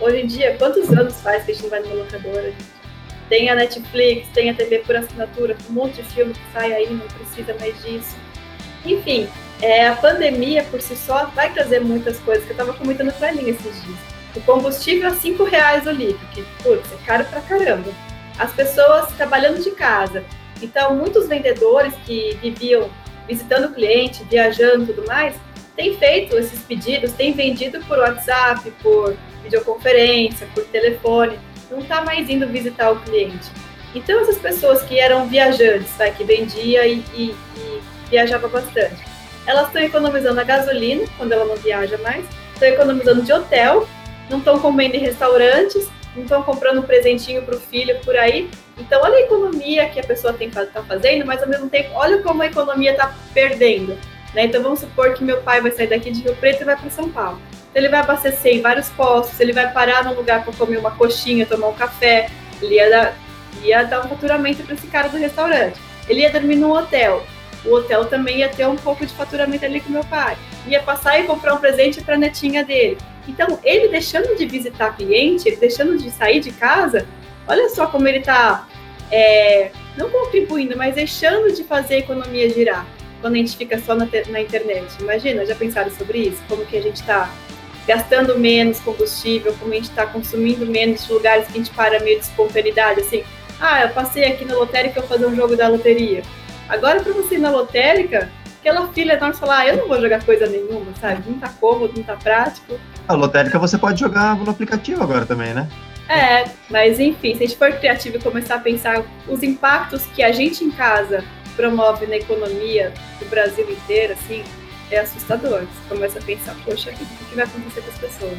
Hoje em dia, quantos anos faz que a gente não vai numa locadora? Tem a Netflix, tem a TV por assinatura, um monte de filme que sai aí, não precisa mais disso. Enfim, é, a pandemia por si só vai trazer muitas coisas que eu estava comentando para linha esses dias. O combustível a cinco reais o litro, que putz, é caro pra caramba. As pessoas trabalhando de casa. Então, muitos vendedores que viviam visitando o cliente, viajando e tudo mais, têm feito esses pedidos, têm vendido por WhatsApp, por videoconferência, por telefone, não está mais indo visitar o cliente. Então, essas pessoas que eram viajantes, tá, que vendia e, e, e viajava bastante, elas estão economizando a gasolina, quando ela não viaja mais, estão economizando de hotel, não estão comendo em restaurantes, não estão comprando um presentinho para o filho por aí. Então, olha a economia que a pessoa está fazendo, mas ao mesmo tempo, olha como a economia está perdendo. Né? Então, vamos supor que meu pai vai sair daqui de Rio Preto e vai para São Paulo. Então, ele vai abastecer em vários postos, ele vai parar num lugar para comer uma coxinha, tomar um café, ele ia dar, ia dar um faturamento para esse cara do restaurante. Ele ia dormir num hotel. O hotel também ia ter um pouco de faturamento ali com meu pai. Ia passar e comprar um presente para a netinha dele. Então, ele deixando de visitar cliente, deixando de sair de casa, olha só como ele está, é, não contribuindo, mas deixando de fazer a economia girar quando a gente fica só na, na internet. Imagina, já pensaram sobre isso? Como que a gente está gastando menos combustível, como a gente está consumindo menos de lugares que a gente para meio de espontaneidade, assim, ah, eu passei aqui na lotérica vou fazer um jogo da loteria. Agora, para você ir na lotérica, aquela filha enorme falar, ah, eu não vou jogar coisa nenhuma, sabe? Não tá cômodo, não tá prático. A lotérica você pode jogar no aplicativo agora também, né? É, mas enfim, se a gente for criativo e começar a pensar os impactos que a gente em casa promove na economia do Brasil inteiro, assim, é assustador. Você começa a pensar, poxa, o que vai acontecer com as pessoas?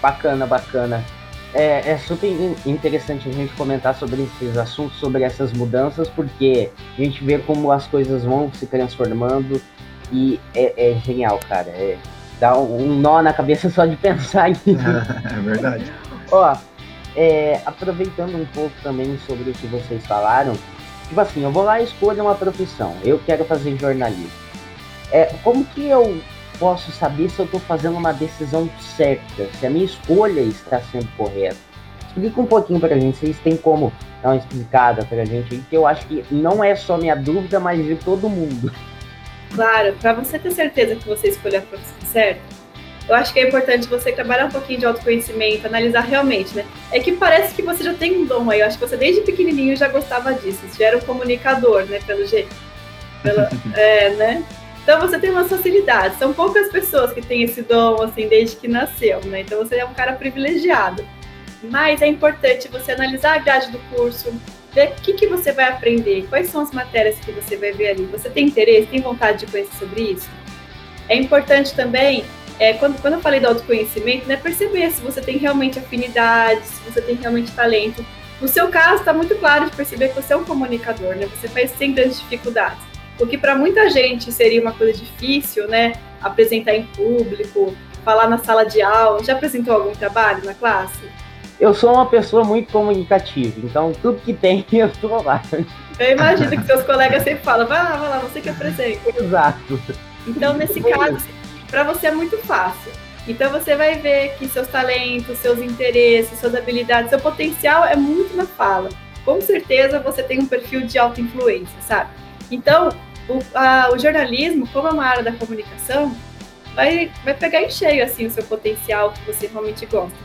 Bacana, bacana. É, é, super interessante a gente comentar sobre esses assuntos, sobre essas mudanças, porque a gente vê como as coisas vão se transformando e é, é genial, cara. É, dá um nó na cabeça só de pensar nisso. é verdade. Ó, é, aproveitando um pouco também sobre o que vocês falaram, tipo assim, eu vou lá e escolho uma profissão, eu quero fazer jornalismo. É, como que eu posso saber se eu estou fazendo uma decisão certa, se a minha escolha está sendo correta. Explica um pouquinho para a gente, vocês têm como dar uma explicada para a gente, que eu acho que não é só minha dúvida, mas de todo mundo. Claro, para você ter certeza que você escolheu a profissão certa, eu acho que é importante você trabalhar um pouquinho de autoconhecimento, analisar realmente, né? É que parece que você já tem um dom aí, eu acho que você desde pequenininho já gostava disso, você já era um comunicador, né, pelo jeito. Pela, é, né? Então você tem uma facilidade. São poucas pessoas que têm esse dom assim desde que nasceu, né? Então você é um cara privilegiado. Mas é importante você analisar a grade do curso, ver o que, que você vai aprender, quais são as matérias que você vai ver ali. Você tem interesse, tem vontade de conhecer sobre isso? É importante também, é, quando, quando eu falei do autoconhecimento, né, perceber se você tem realmente afinidade, se você tem realmente talento. No seu caso, está muito claro de perceber que você é um comunicador, né? Você faz sem grandes dificuldades o que para muita gente seria uma coisa difícil, né? Apresentar em público, falar na sala de aula. Já apresentou algum trabalho na classe? Eu sou uma pessoa muito comunicativa, então tudo que tem eu estou lá. Eu imagino que seus colegas sempre falam, vai lá, vai lá, você que apresenta. Exato. Então, nesse caso, para você é muito fácil. Então você vai ver que seus talentos, seus interesses, suas habilidades, seu potencial é muito na fala. Com certeza você tem um perfil de alta influência, sabe? Então, o, a, o jornalismo, como é uma área da comunicação, vai, vai pegar em cheio assim, o seu potencial que você realmente gosta.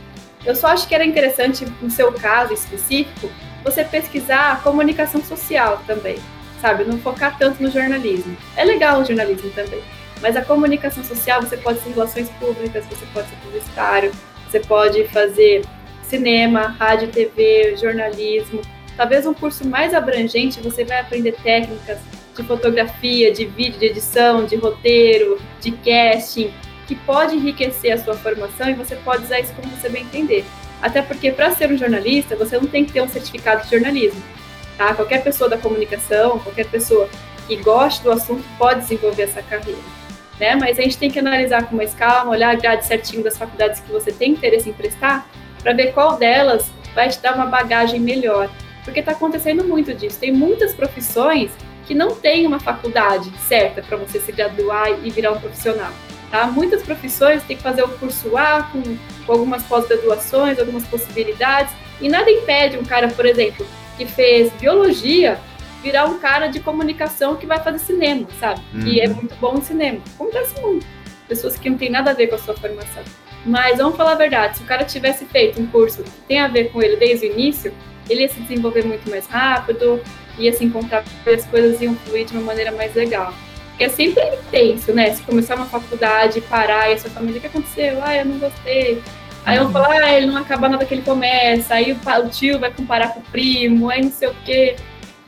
Eu só acho que era interessante, no seu caso específico, você pesquisar a comunicação social também, sabe? Não focar tanto no jornalismo. É legal o jornalismo também, mas a comunicação social você pode ser relações públicas, você pode ser publicitário, você pode fazer cinema, rádio, TV, jornalismo. Talvez um curso mais abrangente você vai aprender técnicas de fotografia, de vídeo, de edição, de roteiro, de casting, que pode enriquecer a sua formação e você pode usar isso como você bem entender. Até porque para ser um jornalista, você não tem que ter um certificado de jornalismo. Tá? Qualquer pessoa da comunicação, qualquer pessoa que goste do assunto pode desenvolver essa carreira. Né? Mas a gente tem que analisar com mais calma, olhar a grade certinho das faculdades que você tem interesse em prestar, para ver qual delas vai te dar uma bagagem melhor. Porque está acontecendo muito disso. Tem muitas profissões que não tem uma faculdade certa para você se graduar e virar um profissional. Tá? Muitas profissões têm que fazer o curso A com, com algumas pós-graduações, algumas possibilidades, e nada impede um cara, por exemplo, que fez biologia virar um cara de comunicação que vai fazer cinema, sabe? Uhum. E é muito bom em cinema. Acontece muito. Pessoas que não tem nada a ver com a sua formação. Mas vamos falar a verdade, se o cara tivesse feito um curso que tem a ver com ele desde o início, ele ia se desenvolver muito mais rápido, ia se encontrar e as coisas iam fluir de uma maneira mais legal. Porque é sempre intenso, né? Se começar uma faculdade, parar, e a sua família, o que aconteceu? Ah, eu não gostei. Aí eu falar, ah, ele não acaba nada que ele começa, aí o tio vai comparar com o primo, aí não sei o quê.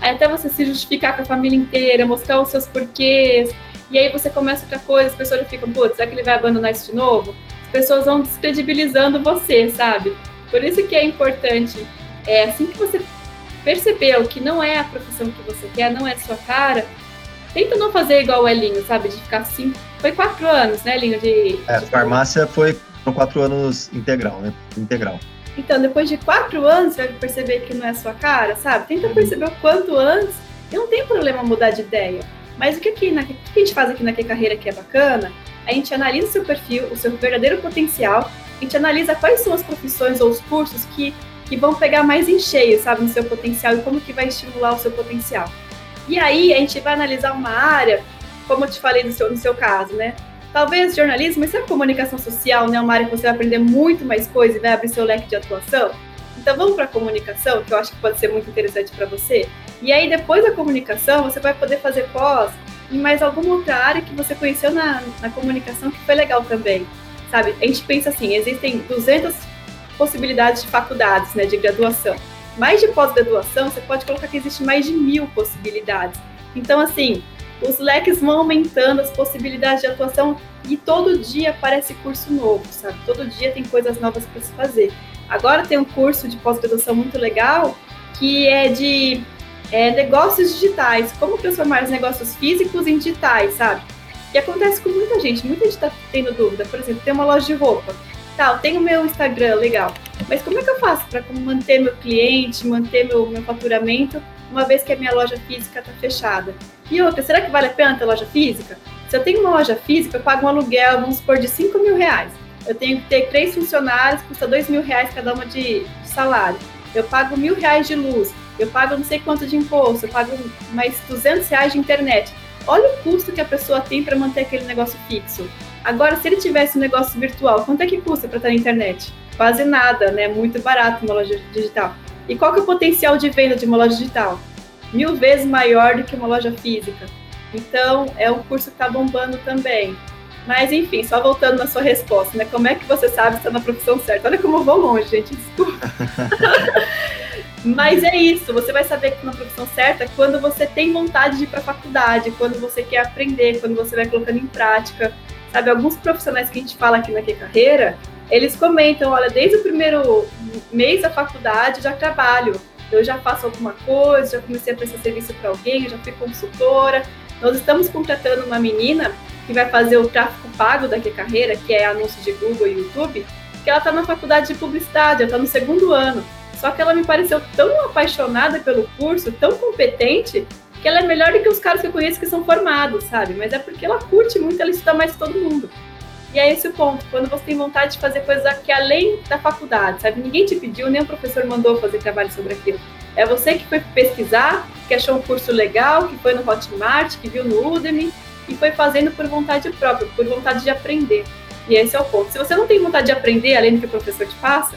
Aí até você se justificar com a família inteira, mostrar os seus porquês. E aí você começa outra coisa, as pessoas ficam, putz, será que ele vai abandonar isso de novo? As pessoas vão descredibilizando você, sabe? Por isso que é importante, é assim que você percebeu que não é a profissão que você quer, não é a sua cara, tenta não fazer igual o Elinho, sabe? De ficar assim. Foi quatro anos, né, Elinho? De, é, de farmácia foi quatro anos integral, né? Integral. Então, depois de quatro anos, você vai perceber que não é a sua cara, sabe? Tenta uhum. perceber o quanto antes. E não tem problema mudar de ideia. Mas o que, que, na, o que a gente faz aqui na Que Carreira que é bacana? A gente analisa o seu perfil, o seu verdadeiro potencial, a gente analisa quais são as profissões ou os cursos que, que vão pegar mais em cheio, sabe, no seu potencial e como que vai estimular o seu potencial. E aí a gente vai analisar uma área, como eu te falei no seu, no seu caso, né? Talvez jornalismo, mas se a comunicação social, né, uma área que você vai aprender muito mais coisa e vai abrir seu leque de atuação. Então vamos para a comunicação, que eu acho que pode ser muito interessante para você. E aí depois da comunicação, você vai poder fazer pós em mais alguma outra área que você conheceu na, na comunicação que foi legal também. Sabe? A gente pensa assim, existem 200 possibilidades de faculdades, né, de graduação. Mais de pós-graduação, você pode colocar que existe mais de mil possibilidades. Então, assim, os leques vão aumentando as possibilidades de atuação e todo dia aparece curso novo, sabe? Todo dia tem coisas novas para se fazer. Agora tem um curso de pós-graduação muito legal que é de é, negócios digitais, como transformar os negócios físicos em digitais, sabe? E acontece com muita gente, muita gente está tendo dúvida. Por exemplo, tem uma loja de roupa. Eu tenho meu Instagram, legal. Mas como é que eu faço para manter meu cliente, manter meu, meu faturamento, uma vez que a minha loja física está fechada? E outra, será que vale a pena ter loja física? Se eu tenho uma loja física, eu pago um aluguel, vamos supor, de 5 mil reais. Eu tenho que ter três funcionários, custa 2 mil reais cada uma de, de salário. Eu pago mil reais de luz, eu pago não sei quanto de imposto, eu pago mais 200 reais de internet. Olha o custo que a pessoa tem para manter aquele negócio fixo. Agora, se ele tivesse um negócio virtual, quanto é que custa para estar na internet? Quase nada, né? Muito barato uma loja digital. E qual que é o potencial de venda de uma loja digital? mil vezes maior do que uma loja física. Então, é um curso que está bombando também. Mas, enfim, só voltando na sua resposta, né? Como é que você sabe se está na profissão certa? Olha como eu vou longe, gente, desculpa. Mas é isso, você vai saber que está na profissão certa quando você tem vontade de ir para a faculdade, quando você quer aprender, quando você vai colocando em prática. Sabe, alguns profissionais que a gente fala aqui na Que Carreira, eles comentam, olha, desde o primeiro mês da faculdade já trabalho, eu já faço alguma coisa, já comecei a prestar serviço para alguém, já fui consultora. Nós estamos contratando uma menina que vai fazer o tráfego pago da Que Carreira, que é anúncio de Google e YouTube, que ela está na faculdade de publicidade, ela está no segundo ano. Só que ela me pareceu tão apaixonada pelo curso, tão competente, que ela é melhor do que os caras que eu conheço que são formados, sabe? Mas é porque ela curte muito, ela estuda mais que todo mundo. E é esse o ponto, quando você tem vontade de fazer coisas que além da faculdade, sabe? Ninguém te pediu, nem o professor mandou fazer trabalho sobre aquilo. É você que foi pesquisar, que achou um curso legal, que foi no Hotmart, que viu no Udemy e foi fazendo por vontade própria, por vontade de aprender. E esse é o ponto. Se você não tem vontade de aprender, além do que o professor te passa,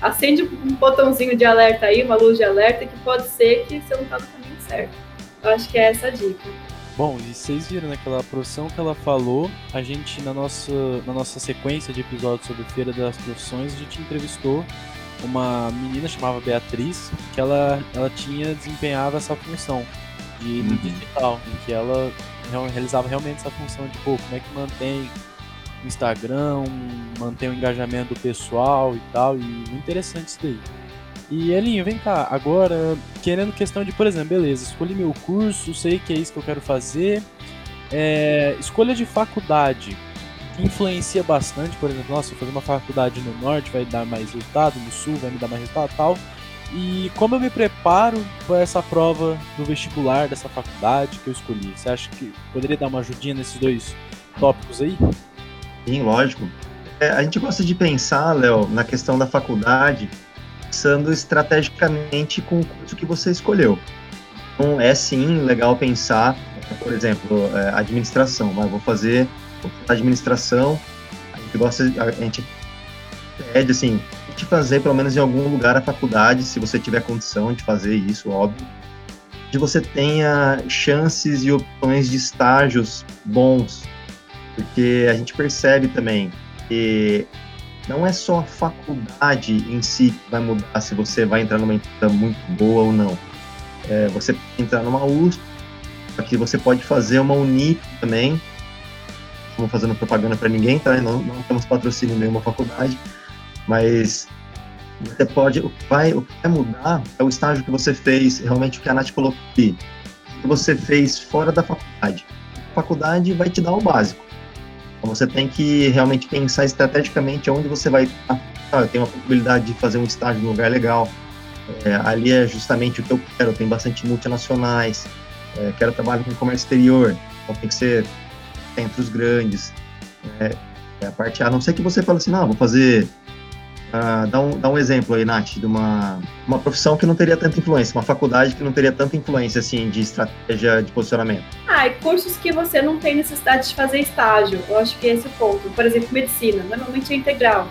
acende um botãozinho de alerta aí, uma luz de alerta, que pode ser que você não está no caminho certo. Eu acho que é essa a dica. Bom, e vocês viram naquela né, profissão que ela falou, a gente na nossa, na nossa sequência de episódios sobre Feira das Profissões, a gente entrevistou uma menina chamada Beatriz, que ela, ela tinha desempenhava essa função de uhum. digital, em que ela realizava realmente essa função de pô, como é que mantém o Instagram, mantém o engajamento pessoal e tal, e muito interessante isso daí. E Elinho, vem cá, agora, querendo questão de, por exemplo, beleza, escolhi meu curso, sei que é isso que eu quero fazer. É, escolha de faculdade influencia bastante, por exemplo, nossa, fazer uma faculdade no norte vai dar mais resultado, no sul vai me dar mais resultado tal. E como eu me preparo para essa prova do vestibular dessa faculdade que eu escolhi? Você acha que poderia dar uma ajudinha nesses dois tópicos aí? Sim, lógico. É, a gente gosta de pensar, Léo, na questão da faculdade, pensando estrategicamente com o curso que você escolheu. Então, é sim legal pensar, por exemplo, é, administração. Mas vou fazer administração. A gente gosta, a gente pede assim, de fazer pelo menos em algum lugar a faculdade, se você tiver condição de fazer isso, óbvio, de você tenha chances e opções de estágios bons, porque a gente percebe também que não é só a faculdade em si que vai mudar se você vai entrar numa empresa muito boa ou não. É, você entrar numa USP, aqui você pode fazer uma Unip também. Estamos fazendo propaganda para ninguém, tá? Não, não temos patrocínio em nenhuma faculdade, mas você pode. O que, vai, o que vai mudar é o estágio que você fez, realmente o que a Nath colocou aqui. O que você fez fora da faculdade. A faculdade vai te dar o básico então você tem que realmente pensar estrategicamente onde você vai estar. Ah, eu tenho possibilidade de fazer um estágio num lugar legal. É, ali é justamente o que eu quero. Tem bastante multinacionais. é, quero trabalhar com comércio exterior, então tem que ser centros grandes. É, é a parte A, a não ser que você fale assim, não, vou fazer Uh, dá, um, dá um exemplo aí, Nath, de uma, uma profissão que não teria tanta influência, uma faculdade que não teria tanta influência, assim, de estratégia de posicionamento. Ah, e cursos que você não tem necessidade de fazer estágio, eu acho que é esse o ponto. Por exemplo, medicina, normalmente é integral,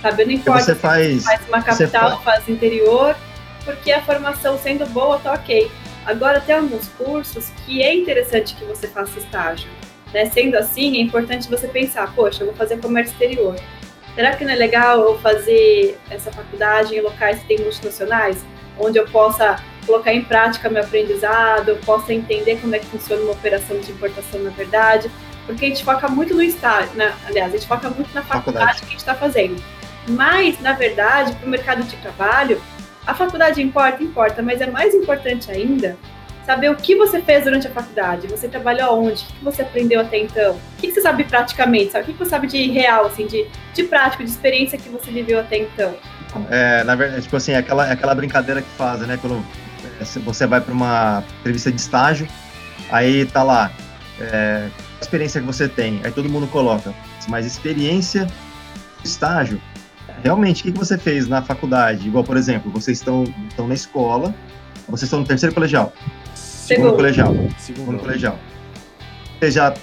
sabe? Não importa você faz, se faz uma capital, faz... faz interior, porque a formação sendo boa, tá ok. Agora, tem alguns cursos que é interessante que você faça estágio. Né? Sendo assim, é importante você pensar, poxa, eu vou fazer comércio exterior será que não é legal eu fazer essa faculdade em locais que tem multinacionais, onde eu possa colocar em prática meu aprendizado, eu possa entender como é que funciona uma operação de importação na verdade, porque a gente foca muito no estágio, né? aliás, a gente foca muito na faculdade, faculdade. que a gente está fazendo. Mas, na verdade, para o mercado de trabalho, a faculdade importa, importa, mas é mais importante ainda saber o que você fez durante a faculdade, você trabalhou onde, o que você aprendeu até então, o que você sabe praticamente, sabe? o que você sabe de real, assim, de, de prático, de experiência que você viveu até então. É, na verdade, tipo assim, é aquela, aquela brincadeira que fazem, né? Quando é, você vai para uma entrevista de estágio, aí tá lá, é, a experiência que você tem, aí todo mundo coloca, mas experiência estágio, realmente, o que você fez na faculdade? Igual, por exemplo, vocês estão, estão na escola, vocês estão no terceiro colegial, Segundo colegial. Segundo colegial. Vocês já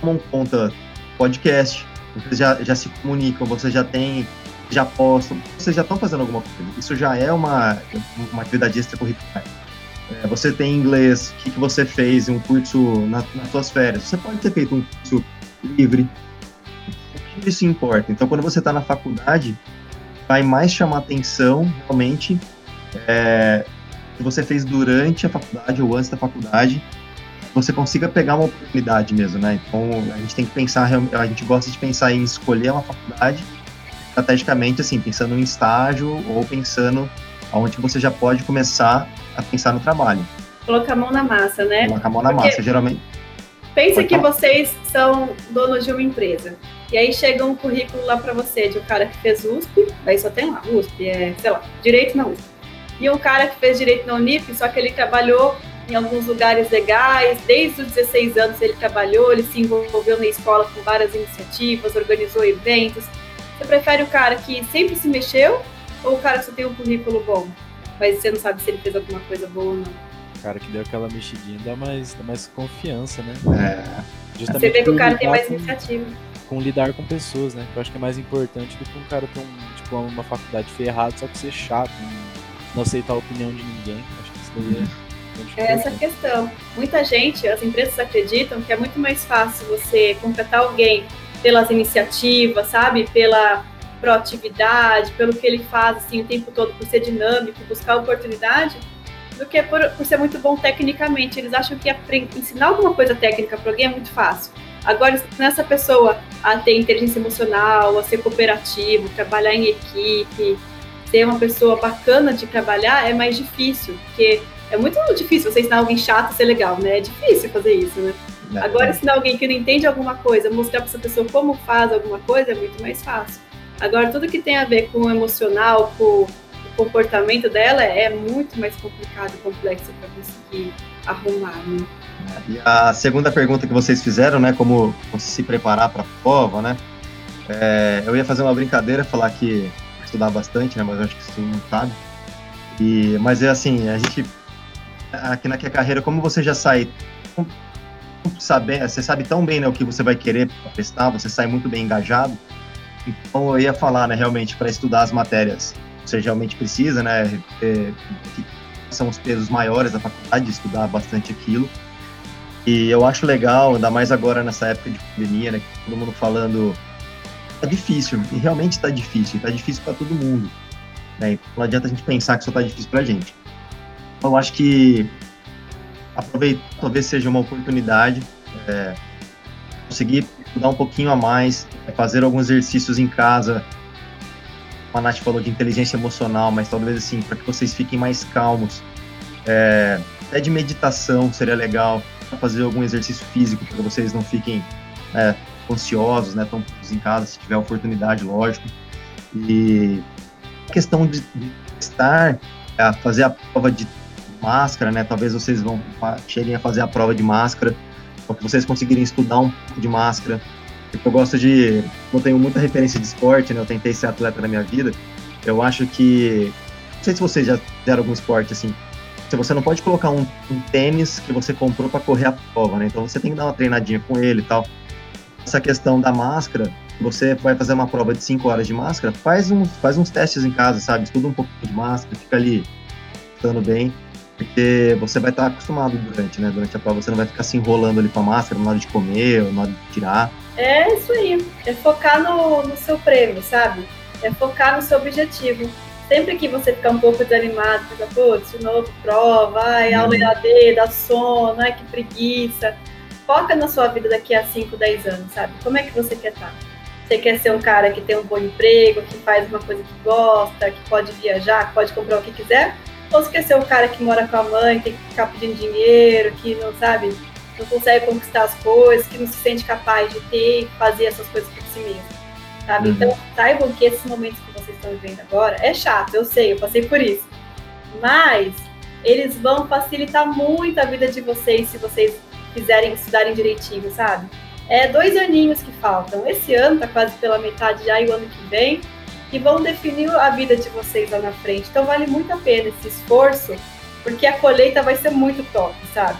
tomam conta podcast, vocês já, já se comunicam, vocês já têm, já postam, vocês já estão fazendo alguma coisa. Isso já é uma, uma atividade extracurricular. É, você tem inglês, o que, que você fez, um curso na, nas suas férias. Você pode ter feito um curso livre. Tudo isso importa. Então, quando você está na faculdade, vai mais chamar atenção, realmente, é, que você fez durante a faculdade ou antes da faculdade, você consiga pegar uma oportunidade mesmo, né? Então a gente tem que pensar, a gente gosta de pensar em escolher uma faculdade estrategicamente, assim, pensando em estágio ou pensando aonde você já pode começar a pensar no trabalho. Colocar a mão na massa, né? Colocar a mão na Porque massa, geralmente. Pensa que vocês são donos de uma empresa. E aí chega um currículo lá para você de um cara que fez USP, aí só tem lá, USP, é, sei lá, direito na USP e um cara que fez direito na Unip, só que ele trabalhou em alguns lugares legais, desde os 16 anos ele trabalhou, ele se envolveu na escola com várias iniciativas, organizou eventos. Você prefere o cara que sempre se mexeu ou o cara que só tem um currículo bom, mas você não sabe se ele fez alguma coisa boa ou não? O cara que deu aquela mexidinha dá mais, dá mais confiança, né? É. Justamente você vê que o cara tem mais com, iniciativa. Com lidar com pessoas, né? Eu acho que é mais importante do que um cara ter um, tipo, uma faculdade ferrada só que ser chato, não aceitar a opinião de ninguém. Acho que isso daí é. É essa questão. Muita gente, as empresas acreditam que é muito mais fácil você contratar alguém pelas iniciativas, sabe? Pela proatividade, pelo que ele faz assim, o tempo todo, por ser dinâmico, buscar oportunidade, do que por, por ser muito bom tecnicamente. Eles acham que ensinar alguma coisa técnica para alguém é muito fácil. Agora, ensinar essa pessoa a ter inteligência emocional, a ser cooperativo, trabalhar em equipe, ser uma pessoa bacana de trabalhar é mais difícil, porque é muito difícil você ensinar alguém chato a ser legal, né? É difícil fazer isso, né? É, Agora, ensinar alguém que não entende alguma coisa, mostrar para essa pessoa como faz alguma coisa é muito mais fácil. Agora, tudo que tem a ver com o emocional, com o comportamento dela, é muito mais complicado e complexo para conseguir arrumar, né? E a segunda pergunta que vocês fizeram, né, como se preparar para a prova, né? É, eu ia fazer uma brincadeira, falar que estudar bastante, né? Mas acho que todo mundo sabe. E, mas é assim, a gente aqui na carreira, como você já sai saber, você sabe tão bem né, o que você vai querer prestar, você sai muito bem engajado. Então eu ia falar, né, realmente para estudar as matérias, você realmente precisa, né, é, são os pesos maiores da faculdade, estudar bastante aquilo. E eu acho legal, ainda mais agora nessa época de pandemia, né, todo mundo falando tá difícil, e realmente tá difícil, e tá difícil para todo mundo. Né? Não adianta a gente pensar que só tá difícil pra gente. Então, eu acho que aproveitar talvez seja uma oportunidade, é, conseguir estudar um pouquinho a mais, é, fazer alguns exercícios em casa. A Nath falou de inteligência emocional, mas talvez assim, para que vocês fiquem mais calmos. É, até de meditação seria legal, fazer algum exercício físico para vocês não fiquem é, ansiosos, né? Estão em casa, se tiver oportunidade, lógico. E a questão de, de estar, a fazer a prova de máscara, né? Talvez vocês vão cheguem a fazer a prova de máscara, ou que vocês conseguirem estudar um pouco de máscara. Eu gosto de. Eu tenho muita referência de esporte, né? Eu tentei ser atleta na minha vida. Eu acho que. Não sei se vocês já fizeram algum esporte assim. Você não pode colocar um, um tênis que você comprou para correr a prova, né? Então você tem que dar uma treinadinha com ele e tal. Essa questão da máscara, você vai fazer uma prova de 5 horas de máscara, faz uns, faz uns testes em casa, sabe? Estuda um pouquinho de máscara, fica ali estando bem, porque você vai estar acostumado durante, né? Durante a prova, você não vai ficar se enrolando ali com a máscara na hora de comer ou na hora de tirar. É isso aí, é focar no, no seu prêmio, sabe? É focar no seu objetivo. Sempre que você ficar um pouco desanimado, fica, putz, de novo prova, ai, aula EAD, dá sono, ai, que preguiça. Foca na sua vida daqui a 5, 10 anos, sabe? Como é que você quer estar? Você quer ser um cara que tem um bom emprego, que faz uma coisa que gosta, que pode viajar, que pode comprar o que quiser? Ou você quer ser um cara que mora com a mãe, tem que ficar pedindo dinheiro, que não sabe, não consegue conquistar as coisas, que não se sente capaz de ter e fazer essas coisas por si mesmo? Sabe? Uhum. Então, saibam que esses momentos que vocês estão vivendo agora é chato, eu sei, eu passei por isso. Mas eles vão facilitar muito a vida de vocês se vocês quiserem estudarem direitinho, sabe? É dois aninhos que faltam. Esse ano tá quase pela metade já e o ano que vem, que vão definir a vida de vocês lá na frente. Então vale muito a pena esse esforço, porque a colheita vai ser muito top, sabe?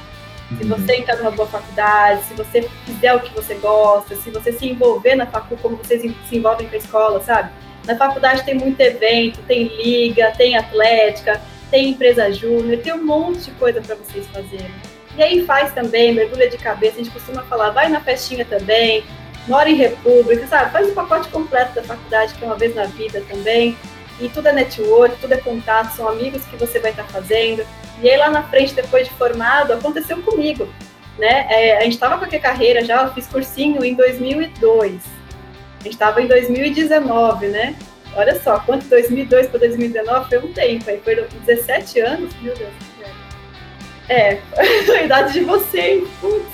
Se uhum. você entrar numa boa faculdade, se você fizer o que você gosta, se você se envolver na faculdade como vocês se envolvem com a escola, sabe? Na faculdade tem muito evento, tem liga, tem atlética, tem empresa júnior, tem um monte de coisa para vocês fazerem. E aí faz também, mergulha de cabeça, a gente costuma falar, vai na festinha também, mora em república, sabe? Faz o pacote completo da faculdade, que é uma vez na vida também. E tudo é network, tudo é contato, são amigos que você vai estar fazendo. E aí lá na frente, depois de formado, aconteceu comigo. Né? É, a gente estava com a carreira já, eu fiz cursinho em 2002. A gente estava em 2019, né? Olha só, quanto 2002 para 2019 foi um tempo, aí foi 17 anos, meu Deus. É, a idade de vocês, putz.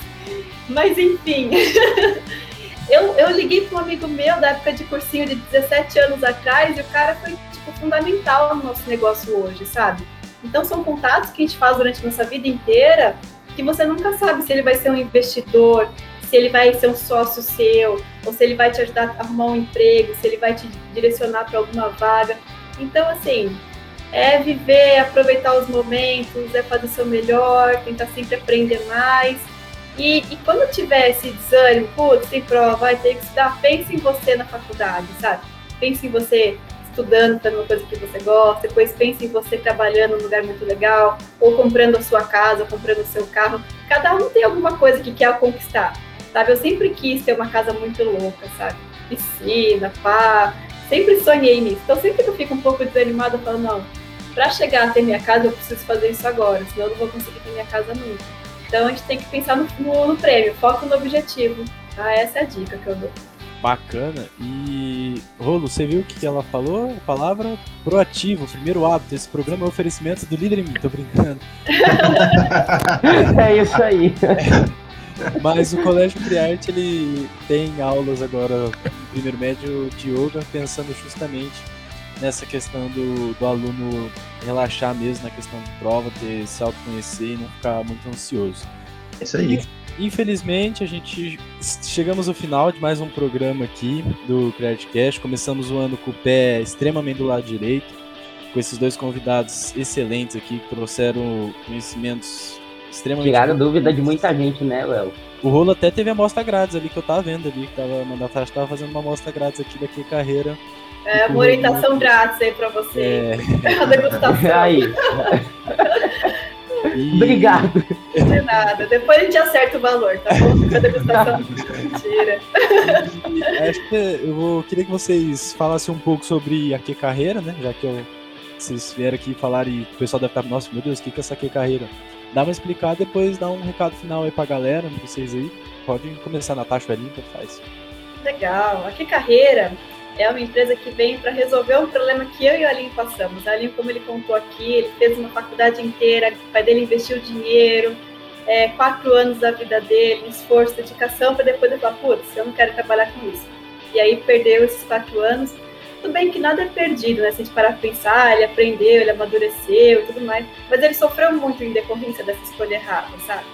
Mas enfim. eu, eu liguei para um amigo meu da época de cursinho de 17 anos atrás e o cara foi tipo, fundamental no nosso negócio hoje, sabe? Então são contatos que a gente faz durante a nossa vida inteira que você nunca sabe se ele vai ser um investidor, se ele vai ser um sócio seu, ou se ele vai te ajudar a arrumar um emprego, se ele vai te direcionar para alguma vaga. Então, assim, é viver, aproveitar os momentos, é fazer o seu melhor, tentar sempre aprender mais. E, e quando tiver esse desânimo, putz, tem prova, vai ter que estudar, pense em você na faculdade, sabe? Pense em você estudando, fazendo uma coisa que você gosta, depois pense em você trabalhando num lugar muito legal, ou comprando a sua casa, ou comprando o seu carro. Cada um tem alguma coisa que quer conquistar, sabe? Eu sempre quis ter uma casa muito louca, sabe? Piscina, pá, sempre sonhei nisso. Então sempre que eu fico um pouco desanimada, eu falo, não, para chegar a ter minha casa, eu preciso fazer isso agora, senão eu não vou conseguir ter minha casa nunca. Então a gente tem que pensar no, no, no prêmio, foco no objetivo. Tá? Essa é a dica que eu dou. Bacana. E, Rolo, você viu o que ela falou? A palavra proativo, o primeiro hábito. Esse programa é oferecimento do líder em mim, tô brincando. é isso aí. Mas o Colégio Criarte, ele tem aulas agora, no primeiro médio de yoga, pensando justamente nessa questão do, do aluno relaxar mesmo na questão de prova, ter se autoconhecer e não ficar muito ansioso. É isso aí. Infelizmente, a gente chegamos ao final de mais um programa aqui do Creditcast. Começamos o ano com o pé extremamente do lado direito, com esses dois convidados excelentes aqui que trouxeram conhecimentos extremamente. Tiraram dúvida de muita gente, né, Léo? O Rolo até teve amostra grátis ali que eu tava vendo ali, que tava, a Natasha tava fazendo uma amostra grátis aqui daqui carreira é uma orientação grátis aí para você. É. A degustação. Aí. E... Obrigado. De nada. Depois a gente acerta o valor, tá bom? A degustação. Mentira. Acho que eu vou, queria que vocês falassem um pouco sobre a que carreira, né? Já que eu, vocês vieram aqui falar e o pessoal deve estar, nossa, meu Deus, o que, que é essa que carreira? Dá uma explicada, depois dá um recado final aí pra galera, vocês aí. Pode começar, Natasha, ali, então faz. Legal. A que carreira é uma empresa que vem para resolver um problema que eu e o Alinho passamos. O Alinho, como ele contou aqui, ele fez uma faculdade inteira, o pai dele investiu dinheiro, é, quatro anos da vida dele, esforço, dedicação, para depois ele falar, putz, eu não quero trabalhar com isso. E aí perdeu esses quatro anos. Tudo bem que nada é perdido, né? Se a gente parar pra pensar, ele aprendeu, ele amadureceu e tudo mais, mas ele sofreu muito em decorrência dessa escolha errada, sabe?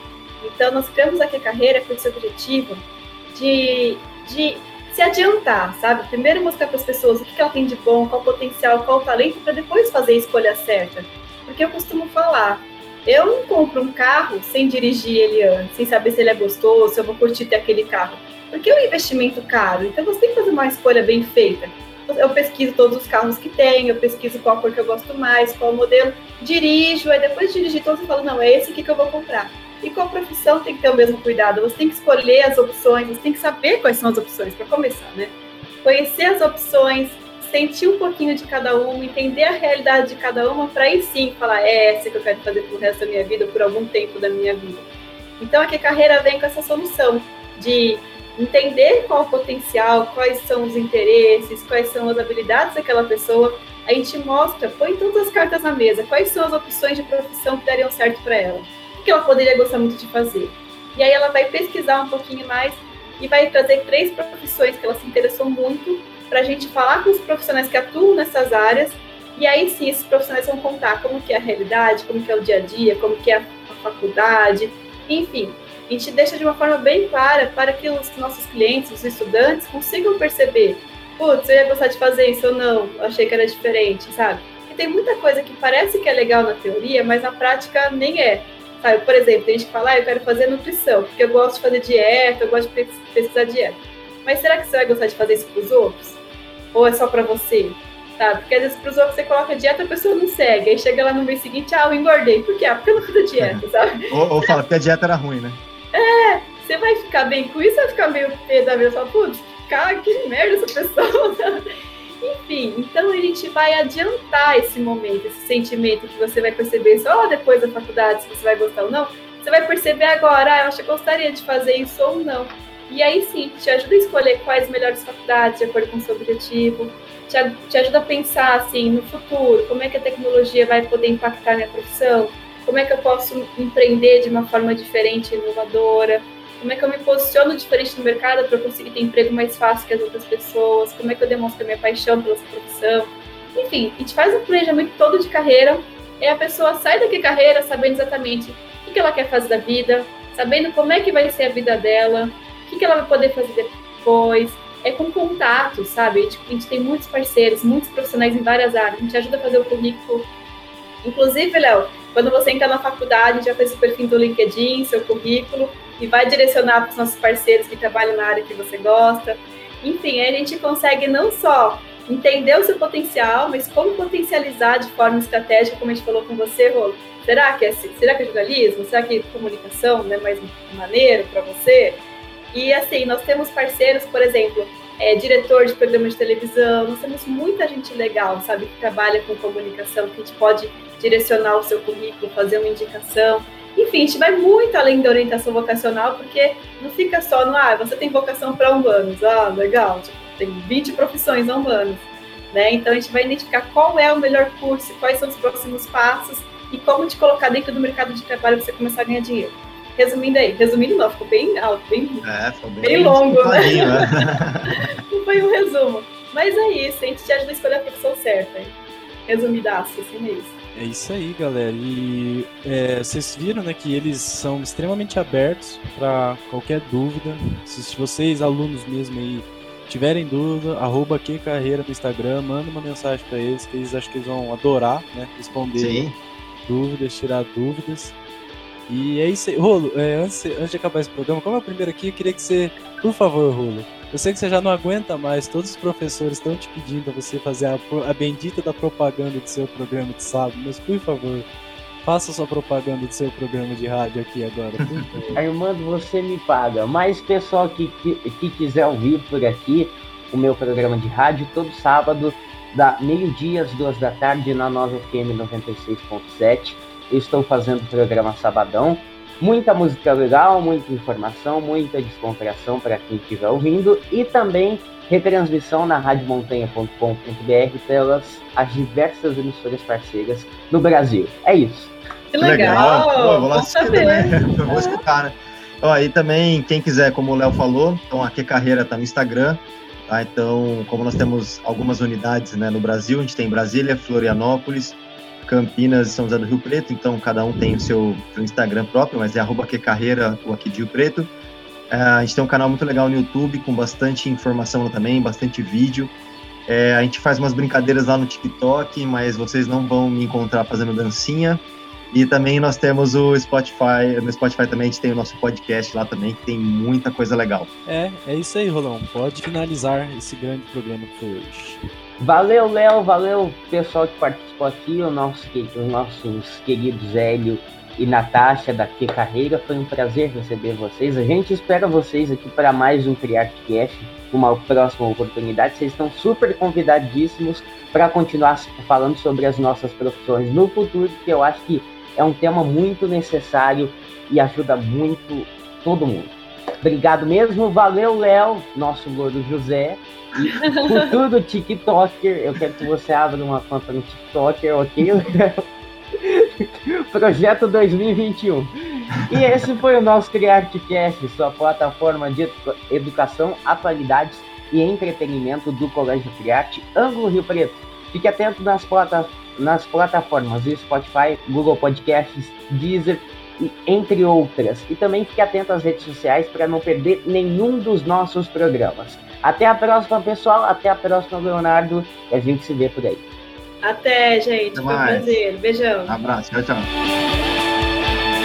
Então, nós criamos aqui a carreira com esse objetivo de, de se adiantar, sabe? Primeiro mostrar para as pessoas o que ela tem de bom, qual o potencial, qual o talento, para depois fazer a escolha certa. Porque eu costumo falar, eu não compro um carro sem dirigir ele antes, sem saber se ele é gostoso, se eu vou curtir ter aquele carro. Porque é um investimento caro, então você tem que fazer uma escolha bem feita eu pesquiso todos os carros que tem, eu pesquiso qual cor que eu gosto mais, qual modelo, dirijo, aí depois de dirigir todos eu falo, não, é esse aqui que eu vou comprar. E com a profissão tem que ter o mesmo cuidado, você tem que escolher as opções, você tem que saber quais são as opções, para começar, né? Conhecer as opções, sentir um pouquinho de cada uma, entender a realidade de cada uma, para aí sim falar, é essa que eu quero fazer pro resto da minha vida, por algum tempo da minha vida. Então aqui a carreira vem com essa solução de entender qual o potencial, quais são os interesses, quais são as habilidades daquela pessoa. A gente mostra, põe todas as cartas na mesa, quais são as opções de profissão que dariam certo para ela, o que ela poderia gostar muito de fazer. E aí ela vai pesquisar um pouquinho mais e vai trazer três profissões que ela se interessou muito para a gente falar com os profissionais que atuam nessas áreas. E aí sim, esses profissionais vão contar como que é a realidade, como que é o dia a dia, como que é a faculdade, enfim, a gente deixa de uma forma bem clara para que os nossos clientes, os estudantes, consigam perceber, putz, eu ia gostar de fazer isso ou não, eu achei que era diferente, sabe? E tem muita coisa que parece que é legal na teoria, mas na prática nem é. Sabe? Por exemplo, tem gente que fala, ah, eu quero fazer nutrição, porque eu gosto de fazer dieta, eu gosto de pesquisar dieta. Mas será que você vai gostar de fazer isso para os outros? Ou é só para você? Sabe? Porque às vezes para os outros você coloca dieta, a pessoa não segue. Aí chega lá no mês seguinte, ah, eu engordei. Por quê? Ah, porque eu não fiz dieta, sabe? ou, ou fala, porque a dieta era ruim, né? É, você vai ficar bem com isso, vai ficar meio pé da mesma, putz, que merda essa pessoa. Enfim, então a gente vai adiantar esse momento, esse sentimento que você vai perceber só depois da faculdade, se você vai gostar ou não. Você vai perceber agora, ah, eu acho que gostaria de fazer isso ou não. E aí sim, te ajuda a escolher quais melhores faculdades de acordo com o seu objetivo, te, te ajuda a pensar assim no futuro, como é que a tecnologia vai poder impactar minha profissão, como é que eu posso empreender de uma forma diferente, inovadora, como é que eu me posiciono diferente no mercado para conseguir ter emprego mais fácil que as outras pessoas, como é que eu demonstro a minha paixão pela sua profissão. Enfim, a gente faz um planejamento todo de carreira, e a pessoa sai daqui carreira sabendo exatamente o que ela quer fazer da vida, sabendo como é que vai ser a vida dela, o que ela vai poder fazer depois, é com contato, sabe? A gente tem muitos parceiros, muitos profissionais em várias áreas, a gente ajuda a fazer o currículo. Inclusive, Léo, quando você entra na faculdade, já fez o perfil do LinkedIn, seu currículo, e vai direcionar para os nossos parceiros que trabalham na área que você gosta. Enfim, a gente consegue não só entender o seu potencial, mas como potencializar de forma estratégica, como a gente falou com você, Rolo. Será que é, será que é jornalismo? Será que comunicação é mais maneiro para você? E assim, nós temos parceiros, por exemplo, é, diretor de programa de televisão, nós temos muita gente legal, sabe, que trabalha com comunicação, que a gente pode direcionar o seu currículo, fazer uma indicação. Enfim, a gente vai muito além da orientação vocacional, porque não fica só no, ah, você tem vocação para humanos, ah, legal, tipo, tem 20 profissões humanas, né? Então a gente vai identificar qual é o melhor curso, quais são os próximos passos e como te colocar dentro do mercado de trabalho para você começar a ganhar dinheiro. Resumindo aí, resumindo não, ficou bem alto, bem, é, bem, bem longo, né? né? não foi um resumo. Mas é isso, a gente te ajuda a escolher a profissão certa. Resumidaço, assim é isso. É isso aí, galera. E é, vocês viram, né, que eles são extremamente abertos para qualquer dúvida. Se vocês, alunos mesmo aí, tiverem dúvida, arroba que carreira no Instagram, manda uma mensagem para eles, que eles acham que eles vão adorar, né, responder Sim. dúvidas, tirar dúvidas. E é isso aí. Rolo, é, antes, antes de acabar esse programa, como é o primeiro aqui, eu queria que você, por favor, Rolo, eu sei que você já não aguenta mais, todos os professores estão te pedindo a você fazer a, a bendita da propaganda do seu programa de sábado, mas por favor, faça sua propaganda do seu programa de rádio aqui agora. Armando, você me paga. Mas pessoal que, que, que quiser ouvir por aqui o meu programa de rádio, todo sábado, da meio-dia às duas da tarde, na Nova FM 96.7. Estou fazendo o programa Sabadão muita música legal, muita informação, muita descontração para quem estiver ouvindo e também retransmissão na radiomontanha.com.br pelas as diversas emissoras parceiras no Brasil. É isso. Que legal! Pô, vou lá cedo, né? Eu vou escutar, né? Ó, e também, quem quiser, como o Léo falou, então aqui a carreira tá no Instagram. Tá? Então, como nós temos algumas unidades né, no Brasil, a gente tem Brasília, Florianópolis, Campinas e São José do Rio Preto, então cada um tem o seu, seu Instagram próprio, mas é arroba que carreira o aqui de Rio Preto. É, a gente tem um canal muito legal no YouTube com bastante informação lá também, bastante vídeo. É, a gente faz umas brincadeiras lá no TikTok, mas vocês não vão me encontrar fazendo dancinha. E também nós temos o Spotify, no Spotify também a gente tem o nosso podcast lá também, que tem muita coisa legal. É, é isso aí, Rolão. Pode finalizar esse grande programa que foi hoje. Valeu, Léo, valeu pessoal que participou aqui, o nosso, os nossos queridos Hélio e Natasha da Que Carreira. Foi um prazer receber vocês. A gente espera vocês aqui para mais um CriArtCast, uma próxima oportunidade. Vocês estão super convidadíssimos para continuar falando sobre as nossas profissões no futuro, que eu acho que é um tema muito necessário e ajuda muito todo mundo. Obrigado mesmo, valeu, Léo, nosso louro José. E futuro TikToker, eu quero que você abra uma conta no TikToker, ok, Léo? Projeto 2021. E esse foi o nosso CriArtCast, sua plataforma de educação, atualidades e entretenimento do Colégio Criarte Ângulo Rio Preto. Fique atento nas plataformas nas plataformas Spotify, Google Podcasts, Deezer, entre outras. E também fique atento às redes sociais para não perder nenhum dos nossos programas. Até a próxima, pessoal. Até a próxima, Leonardo. E a gente se vê por aí. Até, gente. Até Foi um prazer. Beijão. Um abraço. Tchau, tchau.